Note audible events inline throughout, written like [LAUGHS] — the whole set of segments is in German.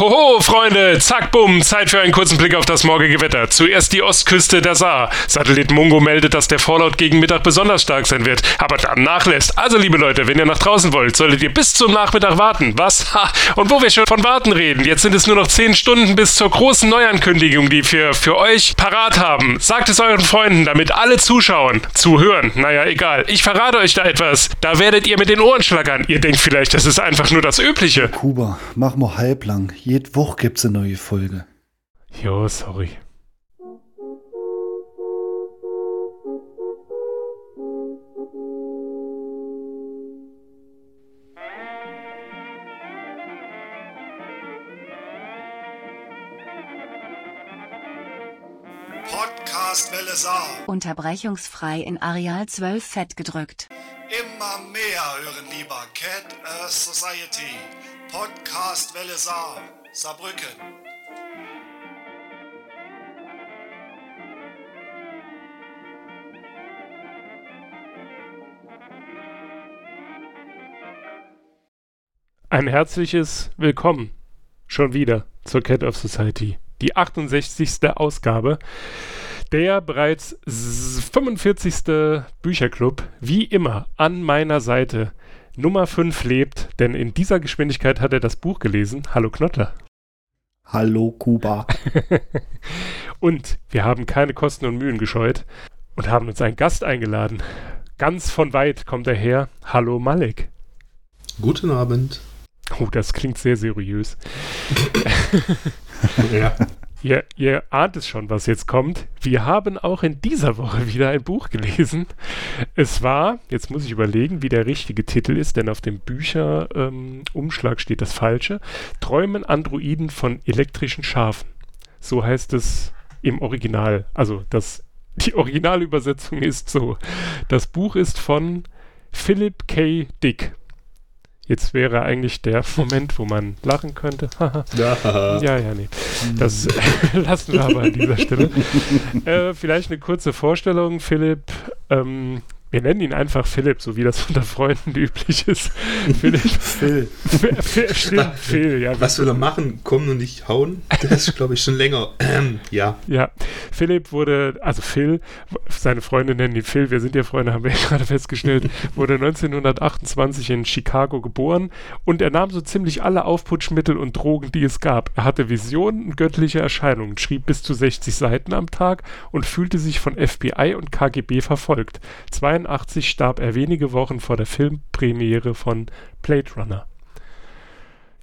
Hoho, Freunde, zack, bumm, Zeit für einen kurzen Blick auf das morgige Wetter. Zuerst die Ostküste der Saar. Satellit Mungo meldet, dass der Fallout gegen Mittag besonders stark sein wird, aber dann nachlässt. Also, liebe Leute, wenn ihr nach draußen wollt, solltet ihr bis zum Nachmittag warten. Was? Ha! Und wo wir schon von warten reden, jetzt sind es nur noch 10 Stunden bis zur großen Neuankündigung, die wir für euch parat haben. Sagt es euren Freunden, damit alle zuschauen. Zuhören, naja, egal. Ich verrate euch da etwas. Da werdet ihr mit den Ohren schlackern. Ihr denkt vielleicht, das ist einfach nur das Übliche. Kuba, mach mal halblang. Jede Woche gibt's eine neue Folge. Jo, sorry. Podcast Welle Saar. Unterbrechungsfrei in Areal 12 fett gedrückt. Immer mehr hören lieber Cat Earth Society. Podcast Welle Saar. Saarbrücken. Ein herzliches Willkommen schon wieder zur Cat of Society. Die 68. Ausgabe. Der bereits 45. Bücherclub, wie immer, an meiner Seite. Nummer 5 lebt, denn in dieser Geschwindigkeit hat er das Buch gelesen. Hallo Knottler. Hallo Kuba. [LAUGHS] Und wir haben keine Kosten und Mühen gescheut und haben uns einen Gast eingeladen. Ganz von weit kommt er her. Hallo Malik. Guten Abend. Oh, das klingt sehr seriös. [LAUGHS] Ja. Ihr, ihr ahnt es schon, was jetzt kommt. Wir haben auch in dieser Woche wieder ein Buch gelesen. Es war, jetzt muss ich überlegen, wie der richtige Titel ist, denn auf dem Bücherumschlag ähm, steht das Falsche. Träumen Androiden von elektrischen Schafen. So heißt es im Original. Also das, die Originalübersetzung ist so. Das Buch ist von Philip K. Dick. Jetzt wäre eigentlich der Moment, wo man lachen könnte. [LAUGHS] Ja. Ja, ja, nee. Das [LAUGHS] lassen wir aber an dieser Stelle. [LAUGHS] Äh, vielleicht eine kurze Vorstellung. Philipp, ähm, wir nennen ihn einfach Philipp, so wie das [LAUGHS] unter Freunden üblich ist. Philipp. [LAUGHS] Phil. Stimmt, Phil, ja. Was will er machen? Kommen und nicht hauen? Das ist, glaube ich, schon länger. Ähm, ja. Ja, Philipp wurde, also Phil, seine Freunde nennen ihn Phil, wir sind ja Freunde, haben wir [LAUGHS] ja gerade festgestellt, wurde 1928 in Chicago geboren und er nahm so ziemlich alle Aufputschmittel und Drogen, die es gab. Er hatte Visionen und göttliche Erscheinungen, schrieb bis zu 60 Seiten am Tag und fühlte sich von FBI und KGB verfolgt. 82 starb er wenige Wochen vor der Filmpremiere von Blade Runner.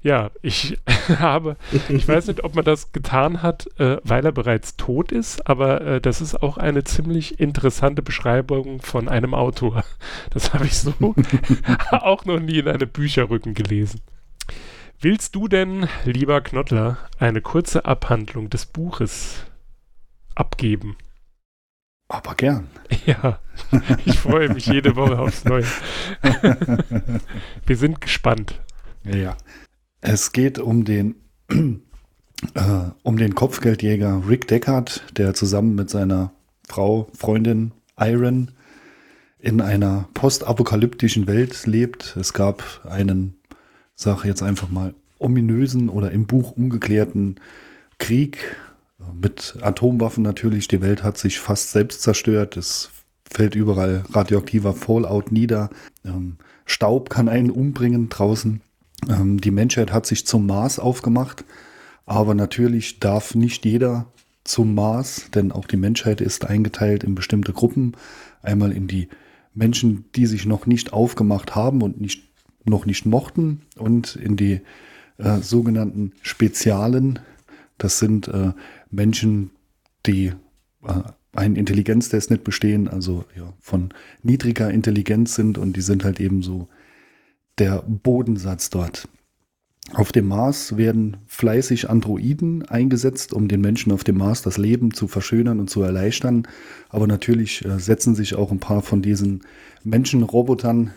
Ja, ich [LAUGHS] habe, ich weiß nicht, ob man das getan hat, äh, weil er bereits tot ist, aber äh, das ist auch eine ziemlich interessante Beschreibung von einem Autor. [LAUGHS] Das habe ich so [LAUGHS] auch noch nie in einem Bücherrücken gelesen. Willst du denn, lieber Knottler, eine kurze Abhandlung des Buches abgeben? Aber gern. [LAUGHS] Ja, ich freue mich jede Woche aufs Neue. Wir sind gespannt. Ja. Es geht um den, [CLEARS THROAT] äh, um den Kopfgeldjäger Rick Deckard, der zusammen mit seiner Frau, Freundin Iron in einer postapokalyptischen Welt lebt. Es gab einen, sag jetzt einfach mal, ominösen oder im Buch ungeklärten Krieg mit Atomwaffen natürlich. Die Welt hat sich fast selbst zerstört. Es fällt überall radioaktiver Fallout nieder. Ähm, Staub kann einen umbringen draußen. Ähm, die Menschheit hat sich zum Mars aufgemacht, aber natürlich darf nicht jeder zum Mars, denn auch die Menschheit ist eingeteilt in bestimmte Gruppen. Einmal in die Menschen, die sich noch nicht aufgemacht haben und nicht, noch nicht mochten, und in die äh, sogenannten Spezialen. Das sind äh, Menschen, die äh, einen Intelligenztest nicht bestehen, also ja, von niedriger Intelligenz sind und die sind halt eben so der Bodensatz dort. Auf dem Mars werden fleißig Androiden eingesetzt, um den Menschen auf dem Mars das Leben zu verschönern und zu erleichtern. Aber natürlich äh, setzen sich auch ein paar von diesen Menschenrobotern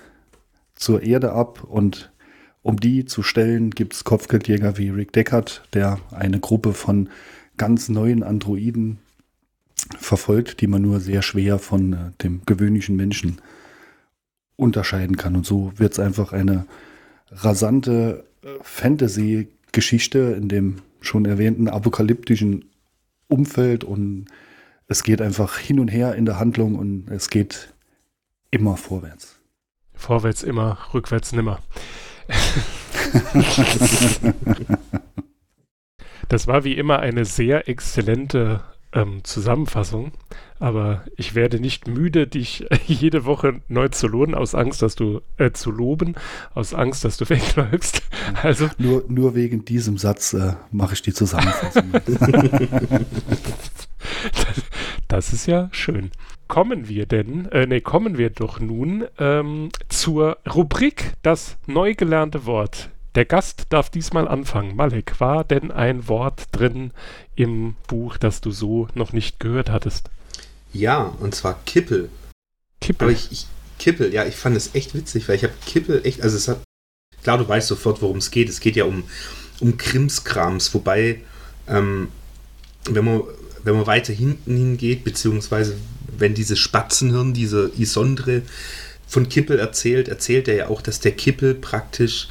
zur Erde ab und um die zu stellen, gibt es Kopfgeldjäger wie Rick Deckard, der eine Gruppe von ganz neuen Androiden verfolgt, die man nur sehr schwer von äh, dem gewöhnlichen Menschen unterscheiden kann. Und so wird es einfach eine rasante äh, Fantasy Geschichte in dem schon erwähnten apokalyptischen Umfeld und es geht einfach hin und her in der Handlung und es geht immer vorwärts. Vorwärts immer, rückwärts nimmer. [LAUGHS] das war wie immer eine sehr exzellente ähm, Zusammenfassung, aber ich werde nicht müde, dich [LAUGHS] jede Woche neu zu loben, aus Angst, dass du äh, zu loben, aus Angst, dass du [LAUGHS] wegläufst. Also nur, nur wegen diesem Satz äh, mache ich die Zusammenfassung. das, das ist ja schön. Kommen wir denn, äh, nee, kommen wir doch nun ähm, zur Rubrik Das neu gelernte Wort. Der Gast darf diesmal anfangen. Malek, war denn ein Wort drin im Buch, das du so noch nicht gehört hattest? Ja, und zwar Kippel. Kippel? Aber ich, ich Kippel, ja, ich fand es echt witzig, weil ich habe Kippel echt, also es hat, klar, du weißt sofort, worum es geht. Es geht ja um, um Krimskrams, wobei, ähm, wenn man, wenn man weiter hinten hingeht, beziehungsweise wenn dieses Spatzenhirn, diese Isondre von Kippel erzählt, erzählt er ja auch, dass der Kippel praktisch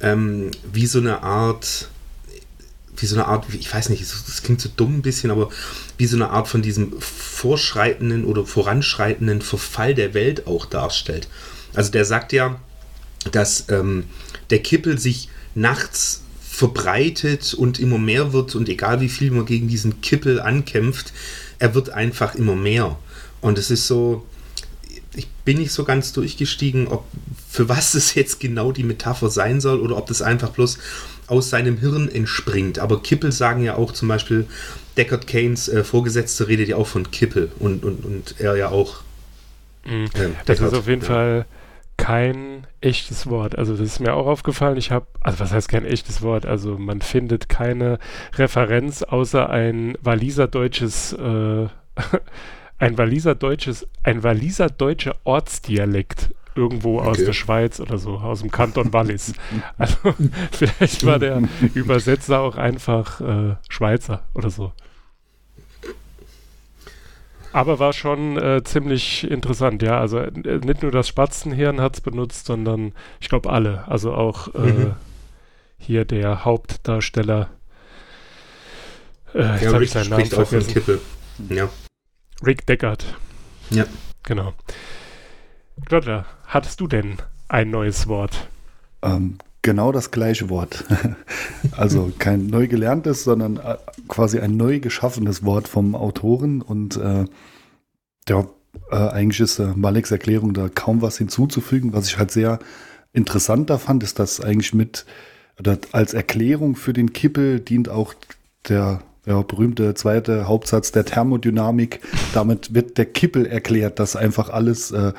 ähm, wie so eine Art, wie so eine Art, ich weiß nicht, das klingt so dumm ein bisschen, aber wie so eine Art von diesem vorschreitenden oder voranschreitenden Verfall der Welt auch darstellt. Also der sagt ja, dass ähm, der Kippel sich nachts verbreitet und immer mehr wird und egal wie viel man gegen diesen Kippel ankämpft, er wird einfach immer mehr. Und es ist so, ich bin nicht so ganz durchgestiegen, ob für was [LAUGHS] es jetzt genau die Metapher sein soll oder ob das einfach bloß aus seinem Hirn entspringt. Aber Kippel sagen ja auch zum Beispiel, Deckard Keynes äh, Vorgesetzte redet ja auch von Kippel und, und, und er ja auch. Mhm. Ähm, das Deckard, ist auf jeden ja. Fall kein echtes Wort. Also das ist mir auch aufgefallen. Ich habe, also was heißt kein echtes Wort? Also man findet keine Referenz außer ein Waliser deutsches äh, [LAUGHS] ein Waliser deutsches, ein Waliser deutscher Ortsdialekt irgendwo okay. aus der Schweiz oder so, aus dem Kanton Wallis. [LAUGHS] also vielleicht war der Übersetzer auch einfach äh, Schweizer oder so. Aber war schon äh, ziemlich interessant, ja. Also äh, nicht nur das Spatzenhirn hat es benutzt, sondern ich glaube alle. Also auch äh, mhm. hier der Hauptdarsteller. Äh, ja, jetzt habe ich seinen Namen vergessen. Kippe. Ja. Rick Deckard. Ja. Genau. Glotter, hattest du denn ein neues Wort? Ähm, genau das gleiche Wort. [LAUGHS] also kein neu gelerntes, sondern äh, quasi ein neu geschaffenes Wort vom Autoren. Und äh, ja, äh, eigentlich ist äh, Maleks Erklärung da kaum was hinzuzufügen. Was ich halt sehr interessant da fand, ist, dass eigentlich mit oder als Erklärung für den Kippel dient auch der ja, berühmte zweite Hauptsatz der Thermodynamik. Damit wird der Kippel erklärt, dass einfach alles äh,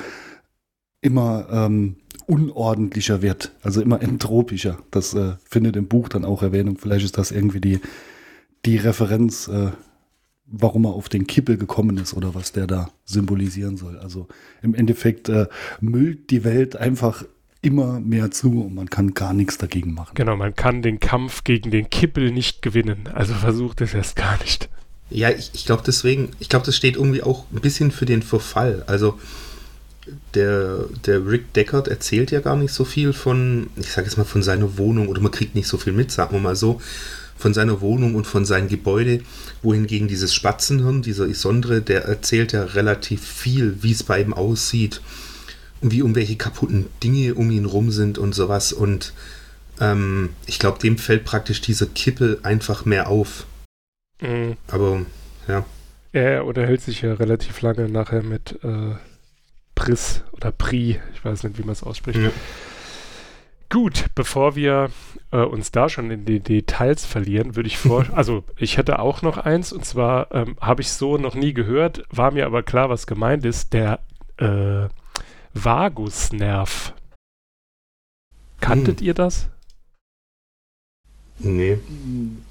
immer ähm, unordentlicher wird, also immer entropischer. Das äh, findet im Buch dann auch Erwähnung. Vielleicht ist das irgendwie die, die Referenz, äh, warum er auf den Kippel gekommen ist oder was der da symbolisieren soll. Also im Endeffekt äh, müllt die Welt einfach immer mehr zu und man kann gar nichts dagegen machen. Genau, man kann den Kampf gegen den Kippel nicht gewinnen. Also versucht es erst gar nicht. Ja, ich, ich glaube deswegen, ich glaube, das steht irgendwie auch ein bisschen für den Verfall. Also der, der Rick Deckard erzählt ja gar nicht so viel von, ich sage jetzt mal, von seiner Wohnung oder man kriegt nicht so viel mit, sagen wir mal so, von seiner Wohnung und von seinem Gebäude, wohingegen dieses Spatzenhirn, dieser Isondre, der erzählt ja relativ viel, wie es bei ihm aussieht wie irgendwelche kaputten Dinge um ihn rum sind und sowas. Und ähm, ich glaube, dem fällt praktisch dieser Kippel einfach mehr auf. Mhm. Aber ja. Er unterhält sich ja relativ lange nachher mit äh, Pris oder Pri, ich weiß nicht, wie man es ausspricht. Ja. Gut, bevor wir äh, uns da schon in die Details verlieren, würde ich vor, [LAUGHS] also ich hätte auch noch eins und zwar ähm, habe ich so noch nie gehört, war mir aber klar, was gemeint ist, der äh, Vagusnerv. Kanntet hm. ihr das? Nee,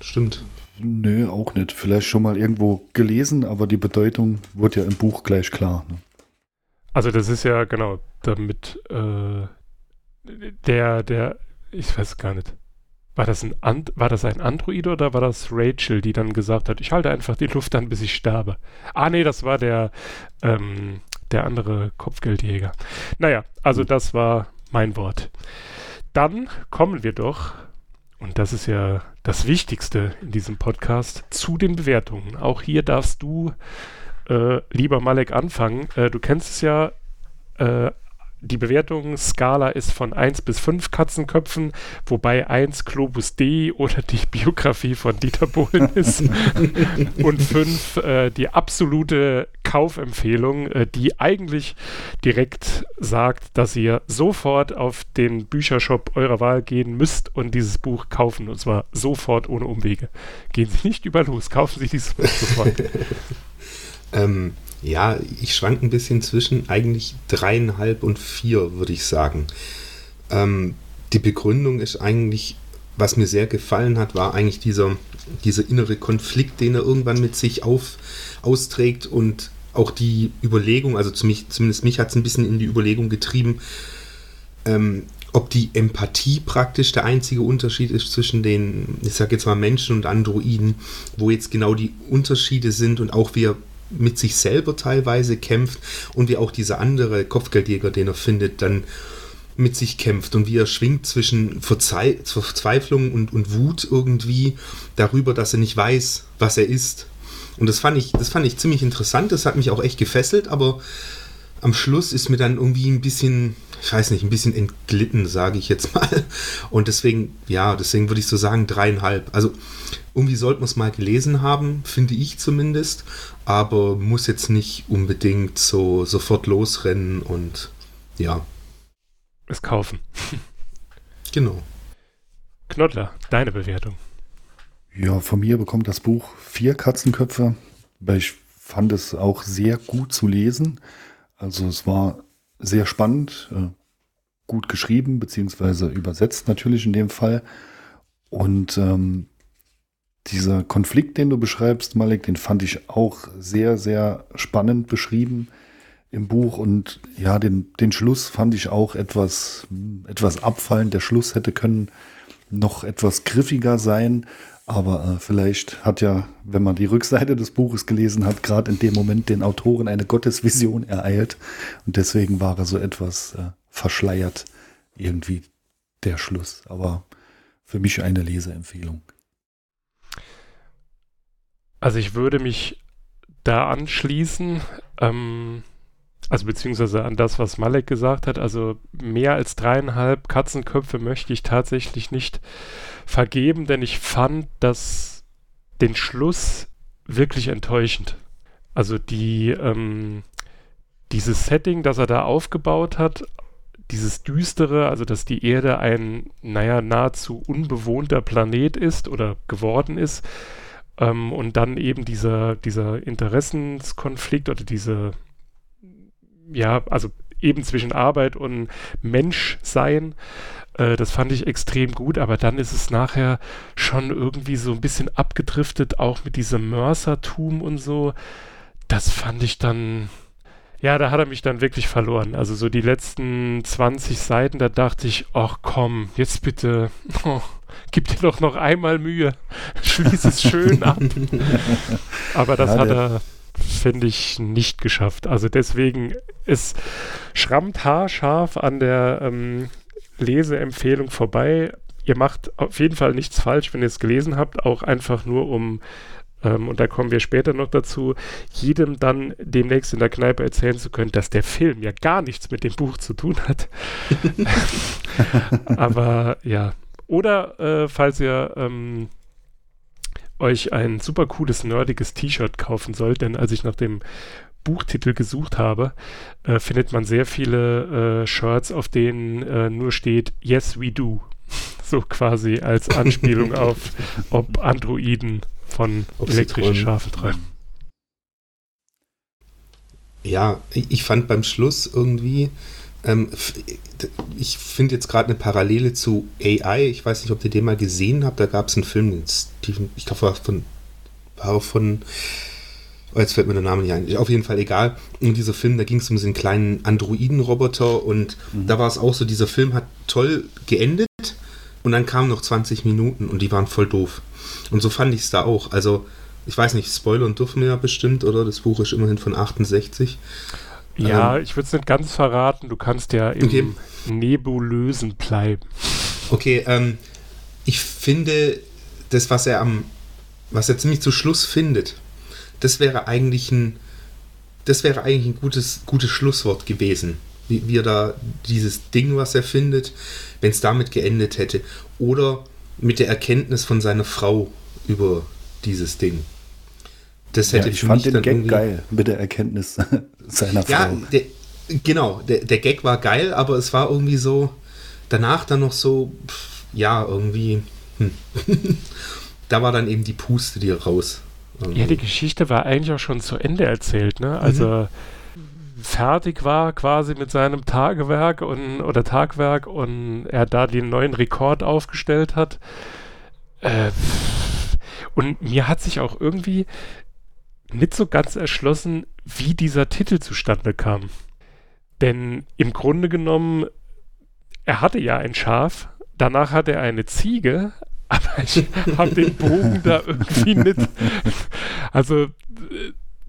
stimmt. Nö, auch nicht. Vielleicht schon mal irgendwo gelesen, aber die Bedeutung wird ja im Buch gleich klar. Ne? Also das ist ja genau damit äh, der der ich weiß gar nicht. War das ein And war das ein Android oder war das Rachel, die dann gesagt hat, ich halte einfach die Luft an, bis ich sterbe? Ah nee, das war der ähm, der andere Kopfgeldjäger. Naja, also hm. das war mein Wort. Dann kommen wir doch, und das ist ja das Wichtigste in diesem Podcast, zu den Bewertungen. Auch hier darfst du, äh, lieber Malek, anfangen. Äh, du kennst es ja, äh, die Bewertungsskala ist von 1 bis 5 Katzenköpfen, wobei 1 Globus D oder die [LAUGHS] Biografie von Dieter Bohlen ist [LAUGHS] und 5 äh, die absolute Kaufempfehlung, äh, die eigentlich direkt sagt, dass ihr sofort auf den Büchershop eurer Wahl gehen müsst und dieses Buch kaufen und zwar sofort ohne Umwege. Gehen Sie nicht über los, kaufen Sie dieses Buch sofort. [LAUGHS] ähm, ja, ich schwank ein bisschen zwischen eigentlich dreieinhalb und vier, würde ich sagen. Ähm, die Begründung ist eigentlich, was mir sehr gefallen hat, war eigentlich dieser, dieser innere Konflikt, den er irgendwann mit sich auf, austrägt und auch die Überlegung, also zu mich, zumindest mich hat es ein bisschen in die Überlegung getrieben, ähm, ob die Empathie praktisch der einzige Unterschied ist zwischen den, ich sage jetzt mal Menschen und Androiden, wo jetzt genau die Unterschiede sind und auch wie er mit sich selber teilweise kämpft und wie auch dieser andere Kopfgeldjäger, den er findet, dann mit sich kämpft und wie er schwingt zwischen Verzei Verzweiflung und, und Wut irgendwie darüber, dass er nicht weiß, was er ist. Und das fand ich, das fand ich ziemlich interessant, das hat mich auch echt gefesselt, aber am Schluss ist mir dann irgendwie ein bisschen, ich weiß nicht, ein bisschen entglitten, sage ich jetzt [LAUGHS] mal. Und deswegen, ja, deswegen würde ich so sagen, dreieinhalb. Also irgendwie sollte man es mal gelesen haben, finde ich zumindest aber muss jetzt nicht unbedingt so sofort losrennen und ja. Es kaufen. genau. Knoddler, deine Bewertung. Ja, von mir bekommt das Buch vier Katzenköpfe, weil ich fand es auch sehr gut zu lesen. Also es war sehr spannend, äh, gut geschrieben, beziehungsweise übersetzt natürlich in dem Fall. Und ähm, dieser Konflikt, den du beschreibst, Malik, den fand ich auch sehr, sehr spannend beschrieben im Buch. Und ja, den, den Schluss fand ich auch etwas, etwas abfallend. Der Schluss hätte können noch etwas griffiger sein. Aber äh, vielleicht hat ja, wenn man die Rückseite des Buches gelesen hat, gerade in dem Moment den Autoren eine Gottesvision ereilt. Und deswegen war er so etwas äh, verschleiert, irgendwie der Schluss. Aber für mich eine Leseempfehlung. Also ich würde mich da anschließen, ähm, also beziehungsweise an das, was Malek gesagt hat. Also mehr als dreieinhalb Katzenköpfe möchte ich tatsächlich nicht vergeben, denn ich fand das den Schluss wirklich enttäuschend. Also die, ähm, dieses Setting, das er da aufgebaut hat, dieses Düstere, also dass die Erde ein, naja, nahezu unbewohnter Planet ist oder geworden ist, ähm, und dann eben dieser, dieser Interessenskonflikt oder diese, ja, also eben zwischen Arbeit und Menschsein, äh, das fand ich extrem gut, aber dann ist es nachher schon irgendwie so ein bisschen abgedriftet, auch mit diesem Mörsertum und so. Das fand ich dann, ja, da hat er mich dann wirklich verloren. Also so die letzten 20 Seiten, da dachte ich, ach komm, jetzt bitte, [LAUGHS] oh, gib dir doch noch einmal Mühe. [LAUGHS] Schließ es schön ab. [LAUGHS] Aber das ja, hat er, finde ich, nicht geschafft. Also deswegen, es schrammt haarscharf an der ähm, Leseempfehlung vorbei. Ihr macht auf jeden Fall nichts falsch, wenn ihr es gelesen habt, auch einfach nur um ähm, und da kommen wir später noch dazu, jedem dann demnächst in der Kneipe erzählen zu können, dass der Film ja gar nichts mit dem Buch zu tun hat. [LAUGHS] Aber ja, oder äh, falls ihr ähm, euch ein super cooles, nerdiges T-Shirt kaufen sollt, denn als ich nach dem Buchtitel gesucht habe, äh, findet man sehr viele äh, Shirts, auf denen äh, nur steht Yes, we do. [LAUGHS] so quasi als Anspielung auf, ob Androiden von elektrischen Schafen treiben. Ja, ich fand beim Schluss irgendwie, ähm, ich finde jetzt gerade eine Parallele zu AI. Ich weiß nicht, ob ihr den mal gesehen habt. Da gab es einen Film, Steven, ich glaube, war von, war von, oh, jetzt fällt mir der Name nicht ein. Auf jeden Fall egal. Und dieser Film, da ging es um diesen kleinen Androiden-Roboter und mhm. da war es auch so, dieser Film hat toll geendet und dann kamen noch 20 Minuten und die waren voll doof. Und so fand ich es da auch. Also, ich weiß nicht, Spoilern dürfen wir ja bestimmt, oder? Das Buch ist immerhin von 68. Ja, ähm, ich würde es nicht ganz verraten. Du kannst ja im okay. Nebulösen bleiben. Okay, ähm, ich finde, das, was er am, was er ziemlich zu Schluss findet, das wäre eigentlich ein, das wäre eigentlich ein gutes, gutes Schlusswort gewesen. Wie, wie er da dieses Ding, was er findet, wenn es damit geendet hätte. Oder mit der Erkenntnis von seiner Frau über dieses Ding. Das hätte ja, ich fand den Gag geil mit der Erkenntnis [LAUGHS] seiner Frau. Ja, der, genau, der, der Gag war geil, aber es war irgendwie so, danach dann noch so, pff, ja, irgendwie, hm. [LAUGHS] da war dann eben die Puste dir raus. Irgendwie. Ja, die Geschichte war eigentlich auch schon zu Ende erzählt, ne? Also mhm. Fertig war quasi mit seinem Tagewerk und oder Tagwerk und er da den neuen Rekord aufgestellt hat. Äh, und mir hat sich auch irgendwie nicht so ganz erschlossen, wie dieser Titel zustande kam. Denn im Grunde genommen, er hatte ja ein Schaf, danach hatte er eine Ziege, [LAUGHS] aber ich habe den Bogen da irgendwie nicht. Also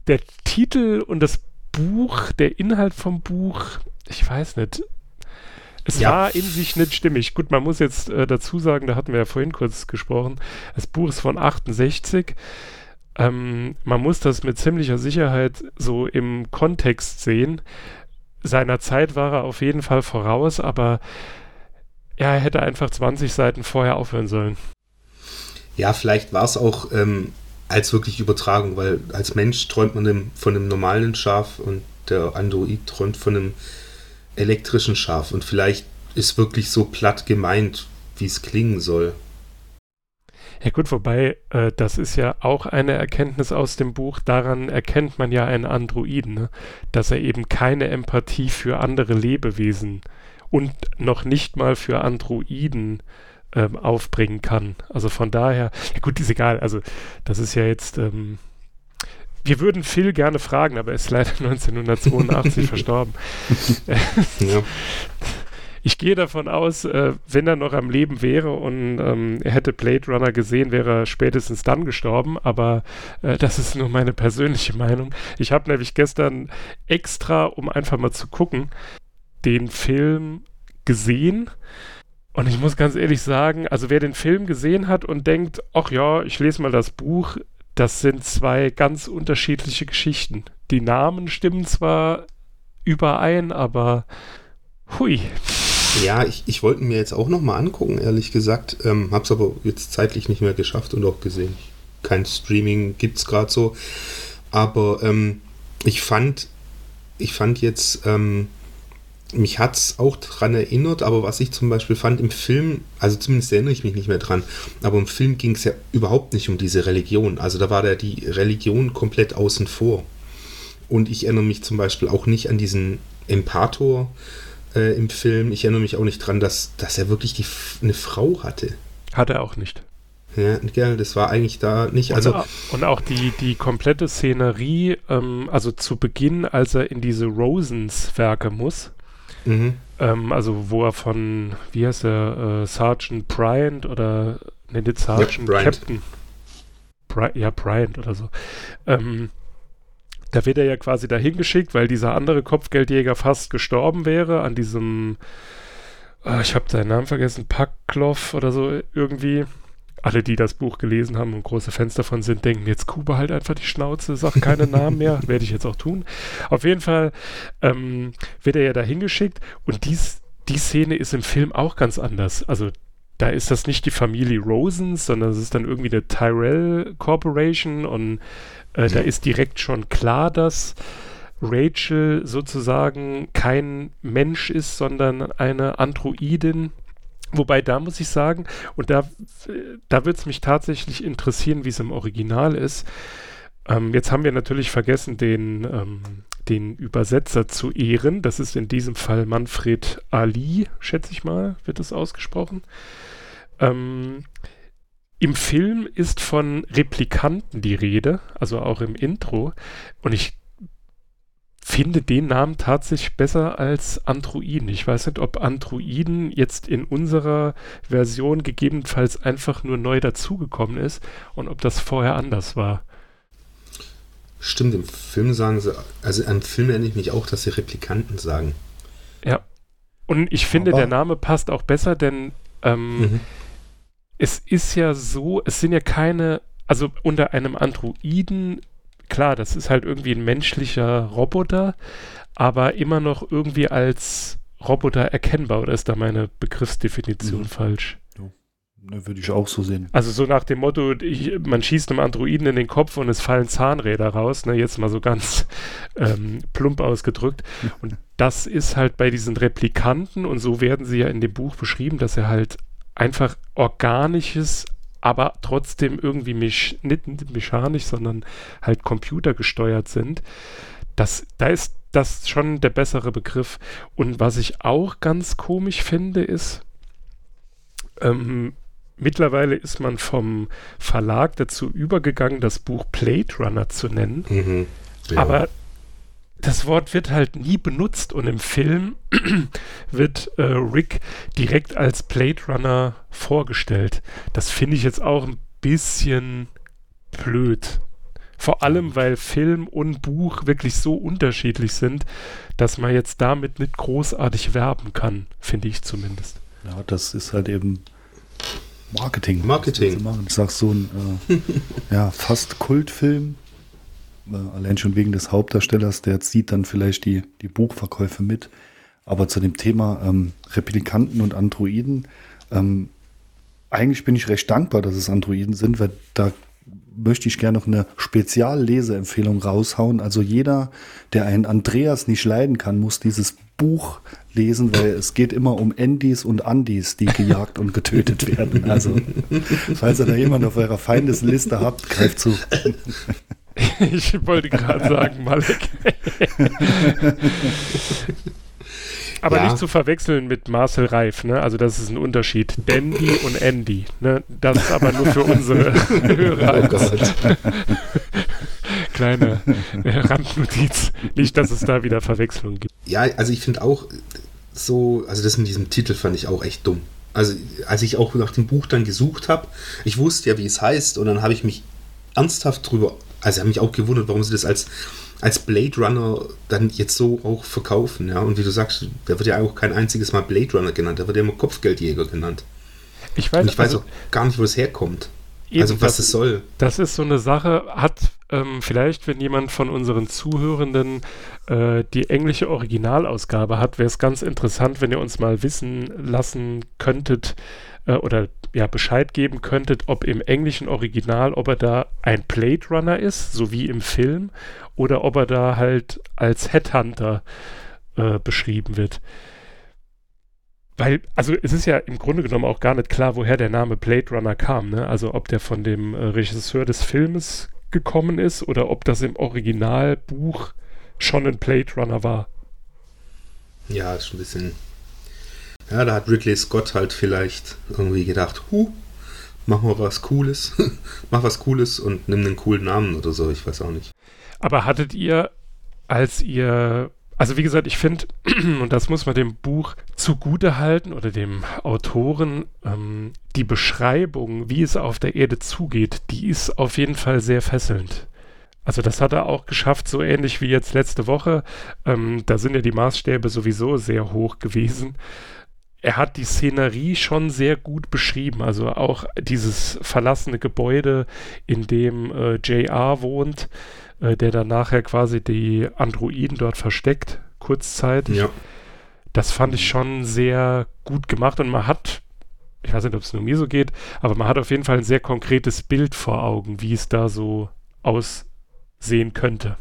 der Titel und das Buch, der Inhalt vom Buch, ich weiß nicht. Es ja. war in sich nicht stimmig. Gut, man muss jetzt äh, dazu sagen, da hatten wir ja vorhin kurz gesprochen, das Buch ist von 68. Ähm, man muss das mit ziemlicher Sicherheit so im Kontext sehen. Seiner Zeit war er auf jeden Fall voraus, aber er hätte einfach 20 Seiten vorher aufhören sollen. Ja, vielleicht war es auch ähm, als wirklich Übertragung, weil als Mensch träumt man von einem normalen Schaf und der Android träumt von einem elektrischen Schaf. Und vielleicht ist wirklich so platt gemeint, wie es klingen soll. Ja gut, wobei, äh, das ist ja auch eine Erkenntnis aus dem Buch. Daran erkennt man ja einen Androiden, ne? dass er eben keine Empathie für andere Lebewesen und noch nicht mal für Androiden ähm, aufbringen kann. Also von daher, ja gut, ist egal. Also das ist ja jetzt, ähm, wir würden Phil gerne fragen, aber er ist leider [LAUGHS] 1982 [LAUGHS] verstorben. ja. [LAUGHS] Ich gehe davon aus, äh, wenn er noch am Leben wäre und ähm, er hätte Blade Runner gesehen, wäre er spätestens dann gestorben. Aber äh, das ist nur meine persönliche Meinung. Ich habe nämlich gestern extra, um einfach mal zu gucken, den Film gesehen. Und ich muss ganz ehrlich sagen, also wer den Film gesehen hat und denkt, ach ja, ich lese mal das Buch, das sind zwei ganz unterschiedliche Geschichten. Die Namen stimmen zwar überein, aber hui. Ja, ich, ich wollte mir jetzt auch nochmal angucken, ehrlich gesagt. Ähm, hab's aber jetzt zeitlich nicht mehr geschafft und auch gesehen. Kein Streaming gibt's gerade so. Aber ähm, ich fand, ich fand jetzt, ähm, mich hat's auch dran erinnert, aber was ich zum Beispiel fand im Film, also zumindest erinnere ich mich nicht mehr dran, aber im Film ging es ja überhaupt nicht um diese Religion. Also da war da die Religion komplett außen vor. Und ich erinnere mich zum Beispiel auch nicht an diesen Empator, äh, im Film. Ich erinnere mich auch nicht dran, dass, dass er wirklich die, eine Frau hatte. Hat er auch nicht. Ja, gell, das war eigentlich da nicht. Also und, und auch die, die komplette Szenerie, ähm, also zu Beginn, als er in diese Rosens-Werke muss, mhm. ähm, also wo er von, wie heißt er, äh, Sergeant Bryant oder, ne, nicht Sergeant, ja, Captain. Bry ja, Bryant oder so. Ähm, da wird er ja quasi dahin geschickt, weil dieser andere Kopfgeldjäger fast gestorben wäre an diesem, äh, ich habe seinen Namen vergessen, Packloff oder so irgendwie. Alle, die das Buch gelesen haben und große Fans davon sind, denken jetzt Kuba halt einfach die Schnauze, sag keine [LAUGHS] Namen mehr, werde ich jetzt auch tun. Auf jeden Fall ähm, wird er ja dahin geschickt und dies, die Szene ist im Film auch ganz anders. Also da ist das nicht die Familie Rosens, sondern es ist dann irgendwie eine Tyrell Corporation und äh, da ist direkt schon klar, dass Rachel sozusagen kein Mensch ist, sondern eine Androidin. Wobei da muss ich sagen, und da, da wird es mich tatsächlich interessieren, wie es im Original ist. Ähm, jetzt haben wir natürlich vergessen, den, ähm, den Übersetzer zu ehren. Das ist in diesem Fall Manfred Ali, schätze ich mal, wird es ausgesprochen. Ähm, im Film ist von Replikanten die Rede, also auch im Intro. Und ich finde den Namen tatsächlich besser als Androiden. Ich weiß nicht, ob Androiden jetzt in unserer Version gegebenenfalls einfach nur neu dazugekommen ist und ob das vorher anders war. Stimmt, im Film sagen sie, also am Film erinnere ich mich auch, dass sie Replikanten sagen. Ja. Und ich finde, Aber der Name passt auch besser, denn ähm, mhm es ist ja so, es sind ja keine, also unter einem Androiden, klar, das ist halt irgendwie ein menschlicher Roboter, aber immer noch irgendwie als Roboter erkennbar, oder ist da meine Begriffsdefinition Mhm. falsch? Ne, Würde ich auch so sehen. Also so nach dem Motto, ich, man schießt einem Androiden in den Kopf und es fallen Zahnräder raus, ne, jetzt mal so ganz [LAUGHS] ähm, plump ausgedrückt. Und das ist halt bei diesen Replikanten, und so werden sie ja in dem Buch beschrieben, dass er halt einfach organisches, aber trotzdem irgendwie mech nicht mechanisch, sondern halt computergesteuert sind. Das, da ist das schon der bessere Begriff. Und was ich auch ganz komisch finde, ist, ähm, mittlerweile ist man vom Verlag dazu übergegangen, das Buch Blade Runner zu nennen. Mhm. Ja. Aber das Wort wird halt nie benutzt und im Film [CLEARS THROAT] wird äh, Rick direkt als Blade Runner vorgestellt. Das finde ich jetzt auch ein bisschen blöd. Vor allem, weil Film und Buch wirklich so unterschiedlich sind, dass man jetzt damit nicht großartig werben kann, finde ich zumindest. Ja, das ist halt eben Marketing. Marketing. Ich sag so ein äh, [LAUGHS] ja, fast Kultfilm. Äh, allein schon wegen des Hauptdarstellers, der zieht dann vielleicht die, die Buchverkäufe mit. Aber zu dem Thema ähm, Replikanten und Androiden, ähm, eigentlich bin ich recht dankbar, dass es Androiden sind, weil da möchte ich gerne noch eine Spezialleseempfehlung raushauen. Also jeder, der einen Andreas nicht leiden kann, muss dieses Buch lesen, weil es geht immer um Andys und Andys, die gejagt und getötet werden. Also, falls ihr da jemanden auf eurer Feindesliste habt, greift zu. [LAUGHS] [LAUGHS] Ich wollte gerade sagen, Malek. [LAUGHS] Aber Ja. nicht zu verwechseln mit Marcel Reif, ne? Also das ist ein Unterschied. Dandy und Andy. Ne? Das ist aber nur für unsere [LAUGHS] Hörer. oh Gott. Kleine äh, Randnotiz. Nicht, dass es da wieder Verwechslungen gibt. Ja, also ich finde auch so, also das mit diesem Titel fand ich auch echt dumm. Also als ich auch nach dem Buch dann gesucht habe, ich wusste ja, wie es heißt und dann habe ich mich ernsthaft drüber, also habe mich auch gewundert, warum sie das als, als Blade Runner dann jetzt so auch verkaufen, ja. Und wie du sagst, der wird ja auch kein einziges Mal Blade Runner genannt, der wird ja immer Kopfgeldjäger genannt. Ich weiß, Und ich weiß also, auch gar nicht, wo es herkommt. eben, also was es soll. Das ist so eine Sache, hat ähm, vielleicht, wenn jemand von unseren Zuhörenden äh, die englische Originalausgabe hat, wäre es ganz interessant, wenn ihr uns mal wissen lassen könntet äh, oder ja Bescheid geben könntet, ob im englischen Original, ob er da ein Blade Runner ist, so wie im Film, oder ob er da halt als Headhunter äh, beschrieben wird. Weil, also es ist ja im Grunde genommen auch gar nicht klar, woher der Name Blade Runner kam, ne? Also ob der von dem äh, Regisseur des Filmes gekommen ist oder ob das im Originalbuch schon ein Blade Runner war. Ja, ist ein bisschen. Ja, da hat Ridley Scott halt vielleicht irgendwie gedacht, huh, mach mal was Cooles, [LAUGHS] mach was Cooles und nimm einen coolen Namen oder so, ich weiß auch nicht. Aber hattet ihr, als ihr, also wie gesagt, ich finde, [CLEARS THROAT] und das muss man dem Buch zugute halten oder dem Autoren, ähm, die Beschreibung, wie es auf der Erde zugeht, die ist auf jeden Fall sehr fesselnd. Also das hat er auch geschafft, so ähnlich wie jetzt letzte Woche. Ähm, da sind ja die Maßstäbe sowieso sehr hoch gewesen. Er hat die Szenerie schon sehr gut beschrieben. Also auch dieses verlassene Gebäude, in dem äh, JR wohnt, äh, der dann nachher quasi die Androiden dort versteckt, kurzzeitig. Ja, Das fand ich schon sehr gut gemacht und man hat, ich weiß nicht, ob es nur mir so geht, aber man hat auf jeden Fall ein sehr konkretes Bild vor Augen, wie es da so aussehen könnte.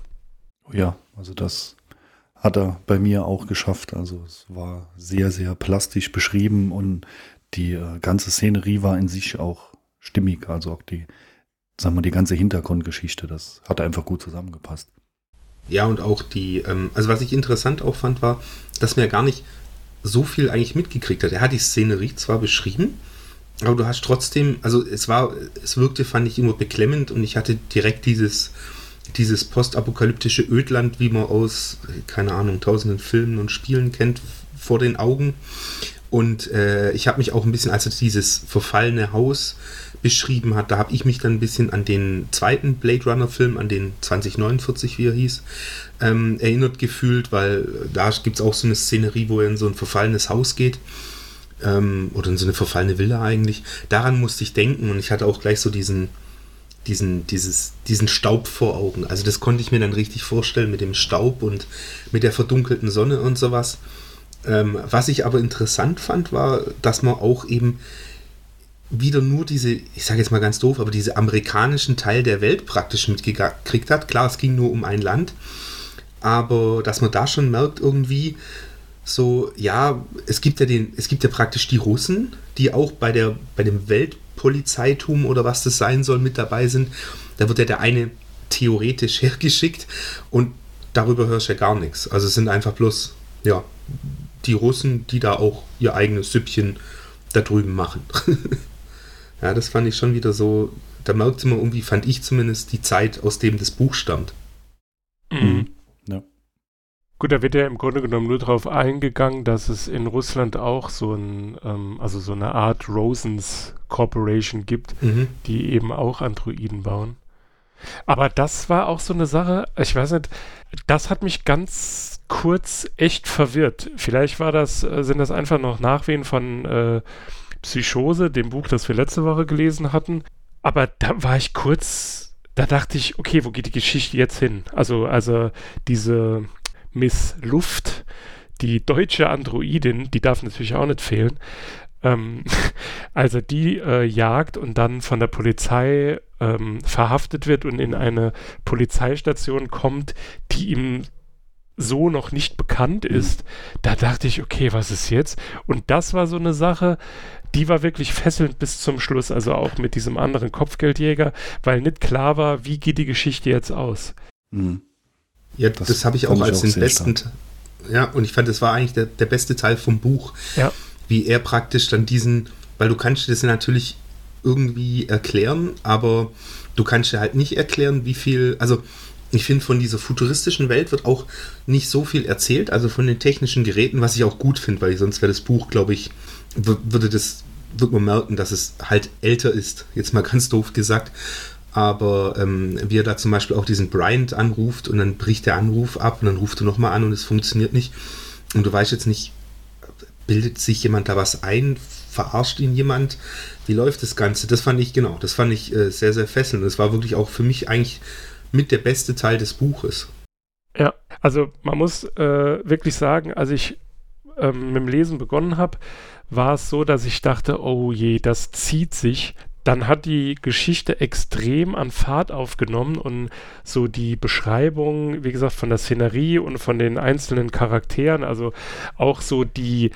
Ja, also das hat er bei mir auch geschafft. Also es war sehr, sehr plastisch beschrieben und die äh, ganze Szenerie war in sich auch stimmig. Also auch die, sagen wir, die ganze Hintergrundgeschichte, das hat einfach gut zusammengepasst. ja und auch die, ähm, also was ich interessant auch fand, war, dass ja gar nicht so viel eigentlich mitgekriegt hat. Er hat die Szenerie zwar beschrieben, aber du hast trotzdem, also es war, es wirkte, fand ich immer beklemmend und ich hatte direkt dieses, dieses postapokalyptische Ödland, wie man aus, keine Ahnung, tausenden Filmen und Spielen kennt, vor den Augen. Und äh, ich habe mich auch ein bisschen, als er dieses verfallene Haus beschrieben hat, da habe ich mich dann ein bisschen an den zweiten Blade Runner Film, an den 2049, wie er hieß, ähm, erinnert gefühlt, weil da gibt es auch so eine Szenerie, wo er in so ein verfallenes Haus geht. ähm, oder in so eine verfallene Villa eigentlich. Daran musste ich denken und ich hatte auch gleich so diesen, diesen, dieses, diesen Staub vor Augen. Also das konnte ich mir dann richtig vorstellen mit dem Staub und mit der verdunkelten Sonne und sowas. Ähm, was ich aber interessant fand, war, dass man auch eben wieder nur diese, ich sage jetzt mal ganz doof, aber diese amerikanischen Teil der Welt praktisch mitgekriegt hat. Klar, es ging nur um ein Land, aber dass man da schon merkt irgendwie, so, ja, es gibt ja den, es gibt ja praktisch die Russen, die auch bei der, bei dem Weltpolizeitum oder was das sein soll mit dabei sind. Da wird ja der eine theoretisch [LAUGHS] hergeschickt und darüber hörst du ja gar nichts. Also es sind einfach bloß, ja, die Russen, die da auch ihr eigenes Süppchen da drüben machen. [LAUGHS] ja, das fand ich schon wieder so, da merkt man irgendwie, fand ich zumindest, die Zeit, aus dem das Buch stammt. Mhm. Gut, da wird ja im Grunde genommen nur darauf eingegangen, dass es in Russland auch so ein, ähm, also so eine Art Rosens Corporation gibt, mhm. die eben auch Androiden bauen. Aber das war auch so eine Sache, ich weiß nicht, das hat mich ganz kurz echt verwirrt. Vielleicht war das, äh, sind das einfach noch Nachwehen von äh, Psychose, dem Buch, das wir letzte Woche gelesen hatten. Aber da war ich kurz, da dachte ich, okay, wo geht die Geschichte jetzt hin? Also, also diese Miss Luft, die deutsche Androidin, die darf natürlich auch nicht fehlen. Ähm, [LAUGHS] also die äh, jagt und dann von der Polizei ähm, verhaftet wird und in eine Polizeistation kommt, die ihm so noch nicht bekannt mhm. ist, mhm. da dachte ich, okay, was ist jetzt? Und das war so eine Sache, die war wirklich fesselnd bis zum Schluss, also auch mit diesem anderen Kopfgeldjäger, weil nicht klar war, wie geht die Geschichte jetzt aus. Mhm. Ja, das, das habe ich auch als ich auch den besten. Stark. Ja, und ich fand, das war eigentlich der, der beste Teil vom Buch. Ja. Wie er praktisch dann diesen, weil du kannst das natürlich irgendwie erklären, aber du kannst dir halt nicht erklären, wie viel, also ich finde, von dieser futuristischen Welt wird auch nicht so viel erzählt, also von den technischen Geräten, was ich auch gut finde, weil sonst wäre das Buch, glaube ich, würde das, wird man merken, dass es halt älter ist, jetzt mal ganz doof gesagt. Aber ähm, wie er da zum Beispiel auch diesen Bryant anruft und dann bricht der Anruf ab und dann ruft er nochmal an und es funktioniert nicht. Und du weißt jetzt nicht, bildet sich jemand da was ein, verarscht ihn jemand, wie läuft das Ganze? Das fand ich, genau, das fand ich äh, sehr, sehr fesselnd. Das war wirklich auch für mich eigentlich mit der beste Teil des Buches. Ja, also man muss äh, wirklich sagen, als ich ähm, mit dem Lesen begonnen habe, war es so, dass ich dachte, oh je, das zieht sich. Dann hat die Geschichte extrem an Fahrt aufgenommen und so die Beschreibung, wie gesagt, von der Szenerie und von den einzelnen Charakteren, also auch so die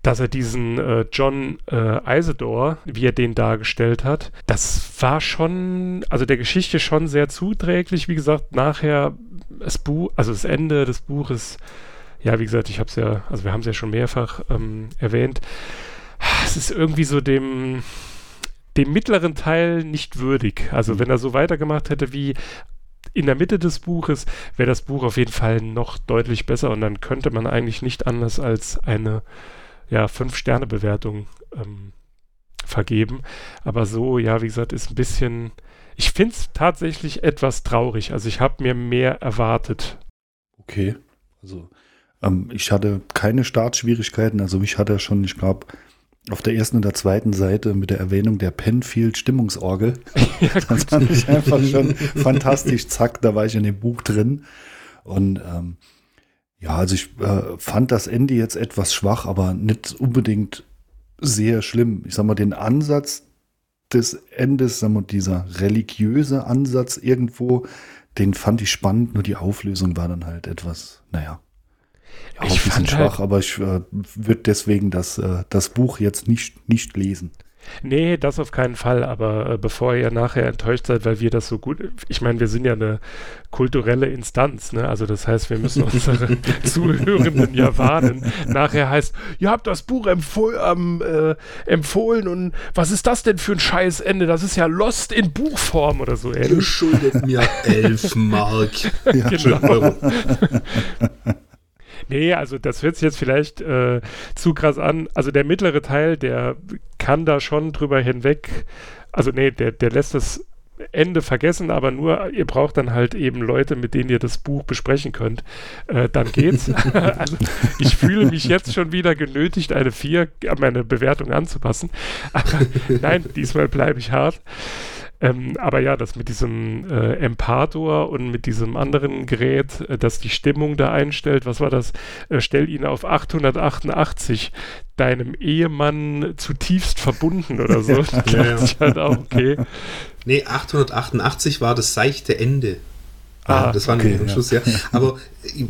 dass er diesen äh, John äh, Isidore, wie er den dargestellt hat, das war schon, also der Geschichte schon sehr zuträglich. Wie gesagt, nachher das Buch, also das Ende des Buches, ja, wie gesagt, ich habe es ja, also wir haben es ja schon mehrfach ähm, erwähnt. Es ist irgendwie so dem, dem mittleren Teil nicht würdig. Also mhm. wenn er so weitergemacht hätte wie in der Mitte des Buches, wäre das Buch auf jeden Fall noch deutlich besser und dann könnte man eigentlich nicht anders als eine ja, Fünf-Sterne-Bewertung ähm, vergeben. Aber so, ja, wie gesagt, ist ein bisschen. Ich finde es tatsächlich etwas traurig. Also ich habe mir mehr erwartet. Okay. Also ähm, ich hatte keine Startschwierigkeiten. Also mich hat er schon, ich glaube, auf der ersten und der zweiten Seite mit der Erwähnung der Penfield Stimmungsorgel. [LAUGHS] Ja, [LAUGHS] das fand ich einfach schon fantastisch. Zack, da war ich in dem Buch drin. Und ähm, ja, also ich äh, fand das Ende jetzt etwas schwach, aber nicht unbedingt sehr schlimm. Ich sag mal, den Ansatz des Endes, sagen wir, dieser religiöse Ansatz irgendwo, den fand ich spannend, nur die Auflösung war dann halt etwas, naja, ja, ein bisschen schwach, halt aber ich äh, würde deswegen das, äh, das Buch jetzt nicht, nicht lesen. Nee, das auf keinen Fall, aber äh, bevor ihr nachher enttäuscht seid, weil wir das so gut, ich meine, wir sind ja eine kulturelle Instanz, ne? Also das heißt, wir müssen unsere [LAUGHS] Zuhörenden ja warnen. Nachher heißt, ihr habt das Buch empfohl, ähm, äh, empfohlen und was ist das denn für ein Scheißende? Das ist ja Lost in Buchform oder so ähnlich. Ihr schuldet mir [LAUGHS] elf Mark. genau. [LAUGHS] Nee, also das hört sich jetzt vielleicht äh, zu krass an. Also der mittlere Teil, der kann da schon drüber hinweg, also nee, der, der lässt das Ende vergessen, aber nur, ihr braucht dann halt eben Leute, mit denen ihr das Buch besprechen könnt. Äh, dann geht's. [LAUGHS] also ich fühle mich jetzt schon wieder genötigt, eine 4 an meine Bewertung anzupassen. Aber nein, diesmal bleibe ich hart. Ähm, aber ja, das mit diesem äh, Empator und mit diesem anderen Gerät, äh, das die Stimmung da einstellt, was war das? Äh, stell ihn auf 888, deinem Ehemann zutiefst verbunden oder so. [LAUGHS] da Ja, ja. dachte ich halt auch, okay. Nee, 888 war das seichte Ende. Ah, Ah, das war okay, nämlich am ja. Schluss, ja. Aber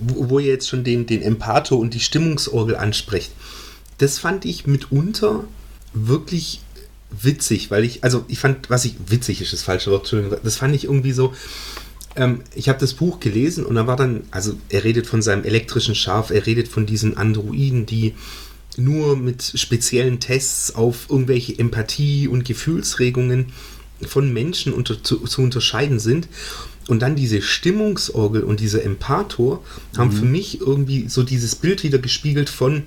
wo, wo ihr jetzt schon den, den Empato und die Stimmungsorgel ansprecht, das fand ich mitunter wirklich witzig, weil ich, also ich fand, was ich, witzig ist das falsche Wort, Entschuldigung, das fand ich irgendwie so, ähm, ich habe das Buch gelesen und da war dann, also er redet von seinem elektrischen Schaf, er redet von diesen Androiden, die nur mit speziellen Tests auf irgendwelche Empathie und Gefühlsregungen von Menschen unter, zu, zu unterscheiden sind. Und dann diese Stimmungsorgel und dieser Empator haben für mich irgendwie so dieses Bild wieder gespiegelt von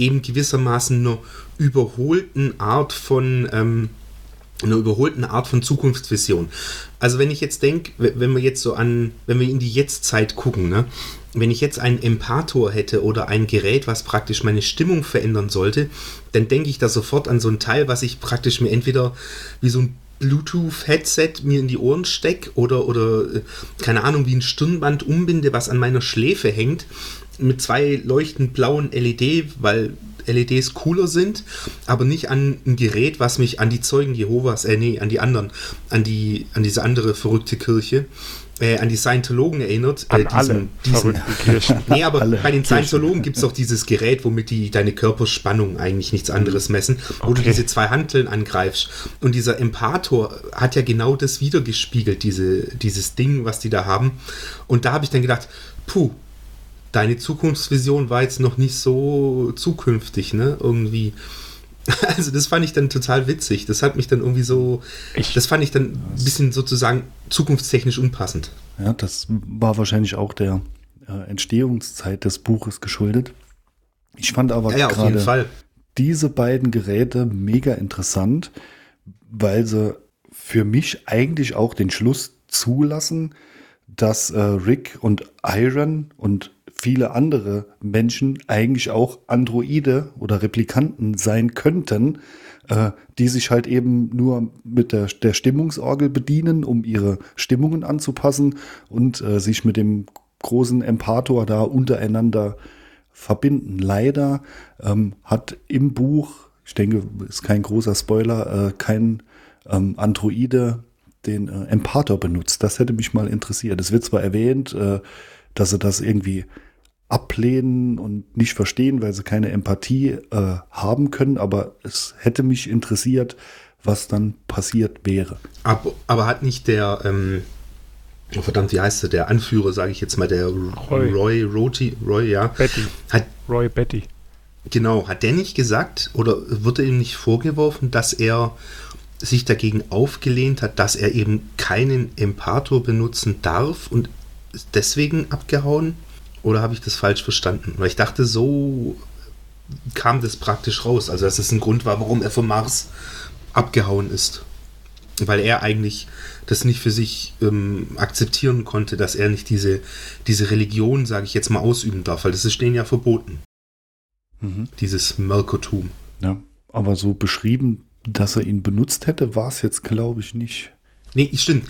eben gewissermaßen einer überholten Art von ähm, einer überholten Art von Zukunftsvision. Also wenn ich jetzt denke, wenn wir jetzt so an, wenn wir in die Jetztzeit gucken, ne? wenn ich jetzt einen Empator hätte oder ein Gerät, was praktisch meine Stimmung verändern sollte, dann denke ich da sofort an so ein Teil, was ich praktisch mir entweder wie so ein Bluetooth-Headset mir in die Ohren stecke oder, oder äh, keine Ahnung, wie ein Stirnband umbinde, was an meiner Schläfe hängt, mit zwei leuchtend blauen LED, weil LEDs cooler sind, aber nicht an ein Gerät, was mich an die Zeugen Jehovas, äh, nee, an die anderen, an die, an diese andere verrückte Kirche, äh, an die Scientologen erinnert. An äh, alle verrückten Kirchen. [LAUGHS] Nee, aber Alle bei den. Scientologen gibt es doch dieses Gerät, womit die deine Körperspannung eigentlich nichts anderes messen, wo du diese zwei Hanteln angreifst. Und dieser Empator hat ja genau das wiedergespiegelt, diese, dieses Ding, was die da haben. Und da habe ich dann gedacht, puh, deine Zukunftsvision war jetzt noch nicht so zukünftig, ne? Irgendwie. [LAUGHS] Also das fand ich dann total witzig. Das hat mich dann irgendwie so, Ich- das fand ich dann ein bisschen sozusagen zukunftstechnisch unpassend. Ja, das war wahrscheinlich auch der äh, Entstehungszeit des Buches geschuldet. Ich fand aber Ja, ja, gerade diese beiden Geräte mega interessant, weil sie für mich eigentlich auch den Schluss zulassen, dass äh, Rick und Iron und viele andere Menschen eigentlich auch Androide oder Replikanten sein könnten, äh, die sich halt eben nur mit der, der Stimmungsorgel bedienen, um ihre Stimmungen anzupassen und äh, sich mit dem großen Empator da untereinander verbinden. Leider ähm, hat im Buch, ich denke, ist kein großer Spoiler, äh, kein ähm, Androide den äh, Empator benutzt. Das hätte mich mal interessiert. Es wird zwar erwähnt, äh, dass sie das irgendwie ablehnen und nicht verstehen, weil sie keine Empathie äh, haben können, aber es hätte mich interessiert, was dann passiert wäre. Aber, aber hat nicht der, ähm, oh verdammt, wie heißt der, der Anführer, sage ich jetzt mal, der Roy. Roy, Roti, Roy, ja. Betty. Hat, Roy Betty. genau, hat der nicht gesagt oder wurde ihm nicht vorgeworfen, dass er sich dagegen aufgelehnt hat, dass er eben keinen Empator benutzen darf und deswegen abgehauen? Oder habe ich das falsch verstanden? Weil ich dachte, so kam das praktisch raus. Also, dass es ein Grund war, warum er vom Mars abgehauen ist. Weil er eigentlich das nicht für sich ähm, akzeptieren konnte, dass er nicht diese, diese Religion, sage ich jetzt mal, ausüben darf. Weil das ist denen ja verboten, dieses Melkotum. Ja, aber so beschrieben, dass er ihn benutzt hätte, war es jetzt, glaube ich, nicht. Nee, stimmt.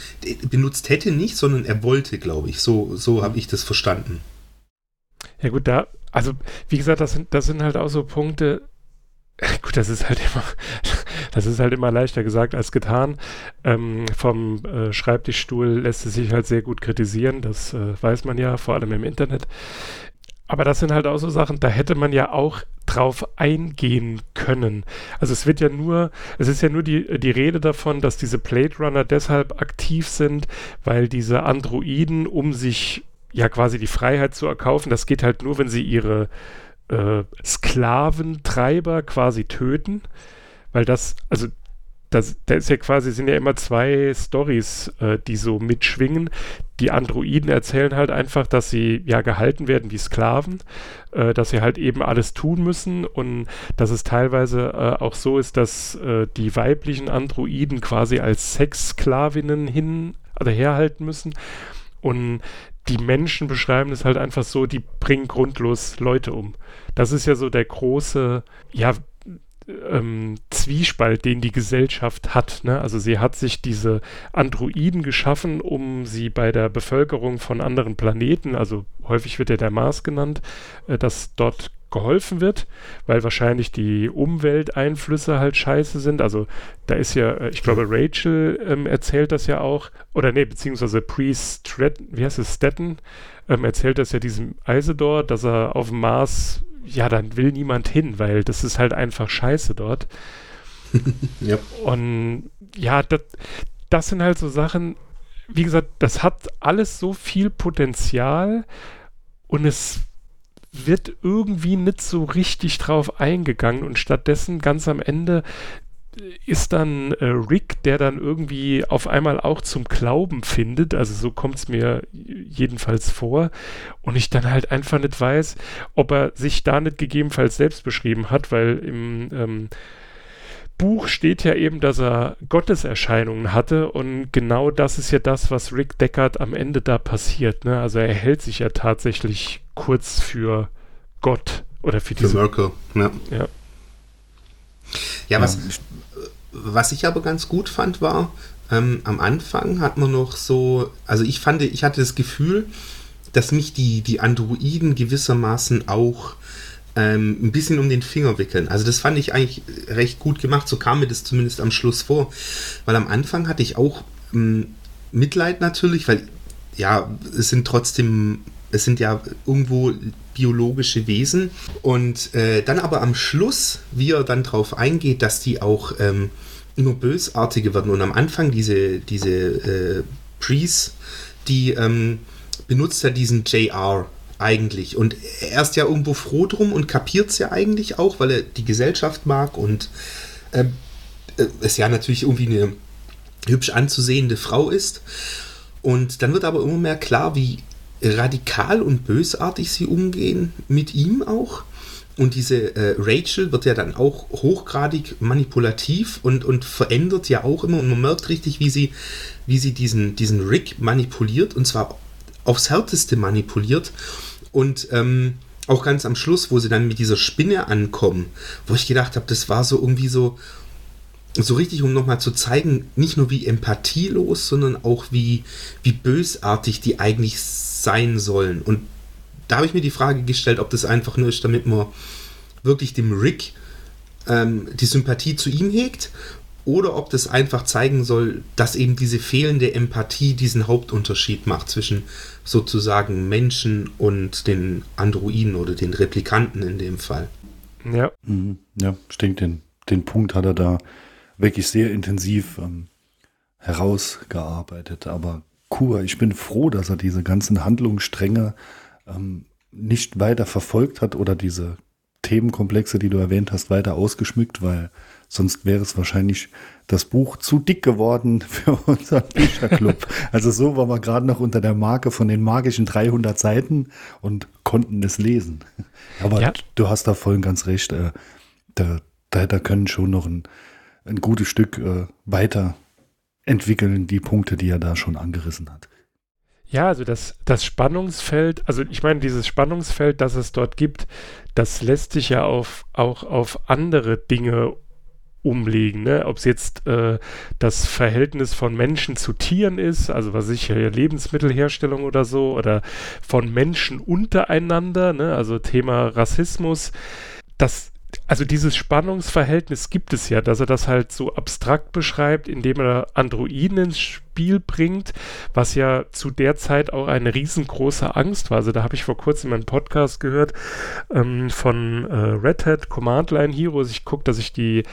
Benutzt hätte nicht, sondern er wollte, glaube ich. So, so habe ich das verstanden. Ja gut, da, also wie gesagt, das sind, das sind halt auch so Punkte, [LAUGHS] gut, das ist halt immer, [LAUGHS] das ist halt immer leichter gesagt als getan. Ähm, vom äh, Schreibtischstuhl lässt es sich halt sehr gut kritisieren, das äh, weiß man ja, vor allem im Internet. Aber das sind halt auch so Sachen, da hätte man ja auch drauf eingehen können. Also es wird ja nur, es ist ja nur die, die Rede davon, dass diese Blade Runner deshalb aktiv sind, weil diese Androiden, um sich ja quasi die Freiheit zu erkaufen, das geht halt nur, wenn sie ihre äh, Sklaventreiber quasi töten, weil das, also das, da ist ja quasi, sind ja immer zwei Stories, äh, die so mitschwingen. Die Androiden erzählen halt einfach, dass sie ja gehalten werden wie Sklaven, äh, dass sie halt eben alles tun müssen und dass es teilweise äh, auch so ist, dass äh, die weiblichen Androiden quasi als Sexsklavinnen hin oder herhalten müssen. Und die Menschen beschreiben es halt einfach so, die bringen grundlos Leute um. Das ist ja so der große, ja, ähm, Zwiespalt, den die Gesellschaft hat. Ne? Also sie hat sich diese Androiden geschaffen, um sie bei der Bevölkerung von anderen Planeten, also häufig wird ja der Mars genannt, äh, dass dort geholfen wird, weil wahrscheinlich die Umwelteinflüsse halt scheiße sind. Also da ist ja, äh, ich glaube, Rachel ähm, erzählt das ja auch, oder nee, beziehungsweise Priest Stratton, wie heißt es, Stetton, ähm, erzählt das ja diesem Isidor, dass er auf dem Mars ja, dann will niemand hin, weil das ist halt einfach scheiße dort. [LAUGHS] ja. Und ja, das, das sind halt so Sachen, wie gesagt, das hat alles so viel Potenzial und es wird irgendwie nicht so richtig drauf eingegangen und stattdessen ganz am Ende ist dann äh, Rick, der dann irgendwie auf einmal auch zum Glauben findet, also so kommt es mir jedenfalls vor, und ich dann halt einfach nicht weiß, ob er sich da nicht gegebenenfalls selbst beschrieben hat, weil im ähm, Buch steht ja eben, dass er Gotteserscheinungen hatte und genau das ist ja das, was Rick Deckard am Ende da passiert. Ne? Also er hält sich ja tatsächlich kurz für Gott oder für diese... Für Merkel, ja. ja. Ja, was, was ich aber ganz gut fand, war, ähm, am Anfang hat man noch so, also ich fand, ich hatte das Gefühl, dass mich die, die Androiden gewissermaßen auch ähm, ein bisschen um den Finger wickeln. Also das fand ich eigentlich recht gut gemacht, so kam mir das zumindest am Schluss vor. Weil am Anfang hatte ich auch ähm, Mitleid natürlich, weil ja, es sind trotzdem, es sind ja irgendwo biologische Wesen. Und äh, dann aber am Schluss, wie er dann darauf eingeht, dass die auch ähm, immer bösartiger werden. Und am Anfang diese, diese äh, Priest, die ähm, benutzt ja diesen JR eigentlich. Und er ist ja irgendwo froh drum und kapiert es ja eigentlich auch, weil er die Gesellschaft mag und äh, es ja natürlich irgendwie eine hübsch anzusehende Frau ist. Und dann wird aber immer mehr klar, wie radikal und bösartig sie umgehen, mit ihm auch. Und diese äh, Rachel wird ja dann auch hochgradig manipulativ und, und verändert ja auch immer. Und man merkt richtig, wie sie, wie sie diesen, diesen Rick manipuliert und zwar aufs Härteste manipuliert. Und ähm, auch ganz am Schluss, wo sie dann mit dieser Spinne ankommen, wo ich gedacht habe, das war so irgendwie so, so richtig, um nochmal zu zeigen, nicht nur wie empathielos, sondern auch wie, wie bösartig die eigentlich sein sollen. Und da habe ich mir die Frage gestellt, ob das einfach nur ist, damit man wirklich dem Rick ähm, die Sympathie zu ihm hegt oder ob das einfach zeigen soll, dass eben diese fehlende Empathie diesen Hauptunterschied macht zwischen sozusagen Menschen und den Androiden oder den Replikanten in dem Fall. Ja. Mhm. Ja, ich denke, den, den Punkt hat er da wirklich sehr intensiv ähm, herausgearbeitet. Aber Kur, ich bin froh, dass er diese ganzen Handlungsstränge ähm, nicht weiter verfolgt hat oder diese Themenkomplexe, die du erwähnt hast, weiter ausgeschmückt, weil sonst wäre es wahrscheinlich das Buch zu dick geworden [LAUGHS] für unseren Bücherclub. also so waren wir gerade noch unter der Marke von den magischen 300 Seiten und konnten es lesen. Aber ja. du hast da voll ganz recht. Äh, da, da, da können schon noch ein, ein gutes Stück äh, weiter entwickeln, die Punkte, die er da schon angerissen hat. Ja, also das, das Spannungsfeld, also ich meine, dieses Spannungsfeld, das es dort gibt, das lässt sich ja auf, auch auf andere Dinge umlegen, ne? ob es jetzt äh, das Verhältnis von Menschen zu Tieren ist, also was ich ja Lebensmittelherstellung oder so, oder von Menschen untereinander, ne? also Thema Rassismus, das also dieses Spannungsverhältnis gibt es ja, dass er das halt so abstrakt beschreibt, indem er Androiden ins Spiel bringt, was ja zu der Zeit auch eine riesengroße Angst war. Also da habe ich vor kurzem einen Podcast gehört ähm, von äh, Red Hat Command Line Heroes. Ich gucke, dass ich die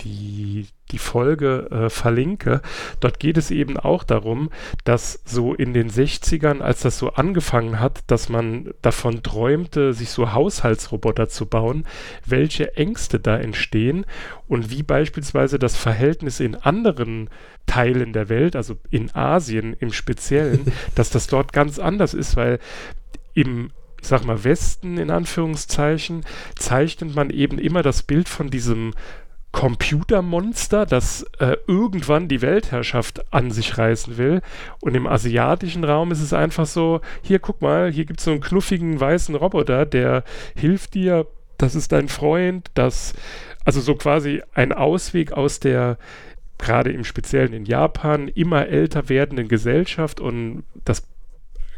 die die Folge äh, verlinke. Dort geht es eben auch darum, dass so in den 60ern, als das so angefangen hat, dass man davon träumte, sich so Haushaltsroboter zu bauen, welche Ängste da entstehen und wie beispielsweise das Verhältnis in anderen Teilen der Welt, also in Asien im Speziellen, [LAUGHS] dass das dort ganz anders ist, weil im ich sag mal, Westen in Anführungszeichen, zeichnet man eben immer das Bild von diesem Computermonster, das äh, irgendwann die Weltherrschaft an sich reißen will. Und im asiatischen Raum ist es einfach so, hier guck mal, hier gibt es so einen knuffigen weißen Roboter, der hilft dir, das ist dein Freund, das, also so quasi ein Ausweg aus der gerade im Speziellen in Japan immer älter werdenden Gesellschaft und das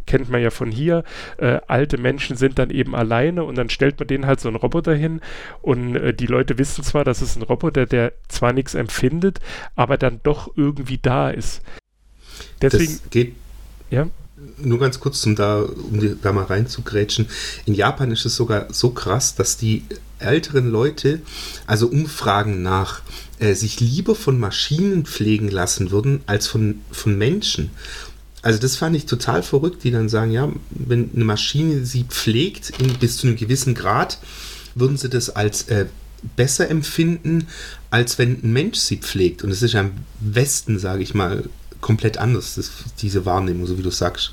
kennt man ja von hier, äh, alte Menschen sind dann eben alleine und dann stellt man denen halt so einen Roboter hin und äh, die Leute wissen zwar, dass es ein Roboter, der zwar nichts empfindet, aber dann doch irgendwie da ist. Deswegen das geht ja nur ganz kurz, um da, um da mal reinzugrätschen. In Japan ist es sogar so krass, dass die älteren Leute, also Umfragen nach, äh, sich lieber von Maschinen pflegen lassen würden als von, von Menschen. Also das fand ich total verrückt, die dann sagen, ja, wenn eine Maschine sie pflegt in, bis zu einem gewissen Grad, würden sie das als äh, besser empfinden, als wenn ein Mensch sie pflegt. Und es ist ja im Westen, sage ich mal, komplett anders, das, diese Wahrnehmung, so wie du sagst.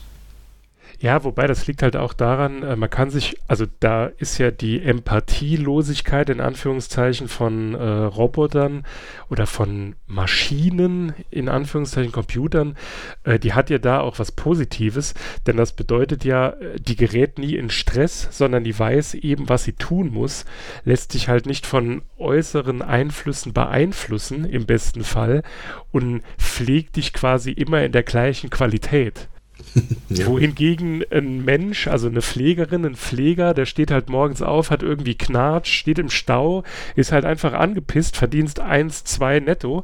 Ja, wobei das liegt halt auch daran, äh, man kann sich, also da ist ja die Empathielosigkeit in Anführungszeichen von äh, Robotern oder von Maschinen in Anführungszeichen Computern, äh, die hat ja da auch was Positives, denn das bedeutet ja, äh, die gerät nie in Stress, sondern die weiß eben, was sie tun muss, lässt sich halt nicht von äußeren Einflüssen beeinflussen im besten Fall und pflegt dich quasi immer in der gleichen Qualität. [LAUGHS] ja. Wohingegen ein Mensch, also eine Pflegerin, ein Pfleger, der steht halt morgens auf, hat irgendwie Knatsch, steht im Stau, ist halt einfach angepisst, verdienst 1, 2 netto.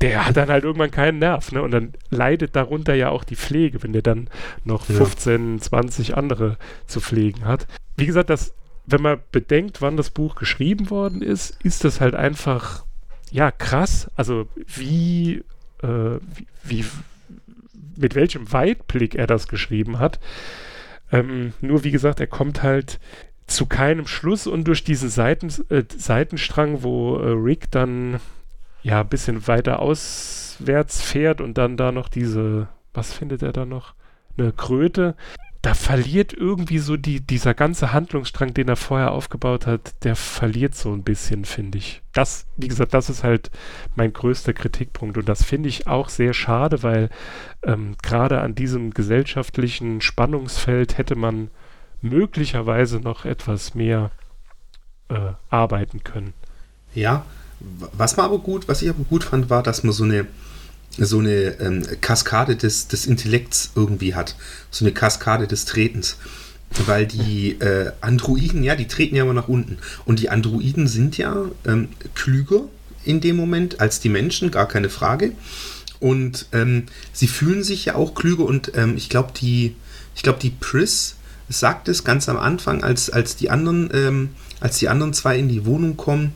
Der hat dann halt irgendwann keinen Nerv, ne? Und dann leidet darunter ja auch die Pflege, wenn der dann noch 15, ja. 20 andere zu pflegen hat. Wie gesagt, das, wenn man bedenkt, wann das Buch geschrieben worden ist, ist das halt einfach, ja, krass. Also wie, äh, wie, wie mit welchem Weitblick er das geschrieben hat. Ähm, nur wie gesagt, er kommt halt zu keinem Schluss und durch diesen Seiten, äh, Seitenstrang, wo äh, Rick dann ja ein bisschen weiter auswärts fährt und dann da noch diese, was findet er da noch? Eine Kröte da verliert irgendwie so die, dieser ganze Handlungsstrang, den er vorher aufgebaut hat, der verliert so ein bisschen, finde ich. Das, wie gesagt, das ist halt mein größter Kritikpunkt und das finde ich auch sehr schade, weil ähm, gerade an diesem gesellschaftlichen Spannungsfeld hätte man möglicherweise noch etwas mehr äh, arbeiten können. Ja, was man aber gut, was ich aber gut fand, war, dass man so eine so eine ähm, Kaskade des, des Intellekts irgendwie hat. So eine Kaskade des Tretens. Weil die äh, Androiden, ja, die treten ja immer nach unten. Und die Androiden sind ja ähm, klüger in dem Moment als die Menschen, gar keine Frage. Und ähm, sie fühlen sich ja auch klüger und ähm, ich glaube, die, ich glaube, die Pris sagt es ganz am Anfang, als, als die anderen, ähm, als die anderen zwei in die Wohnung kommen,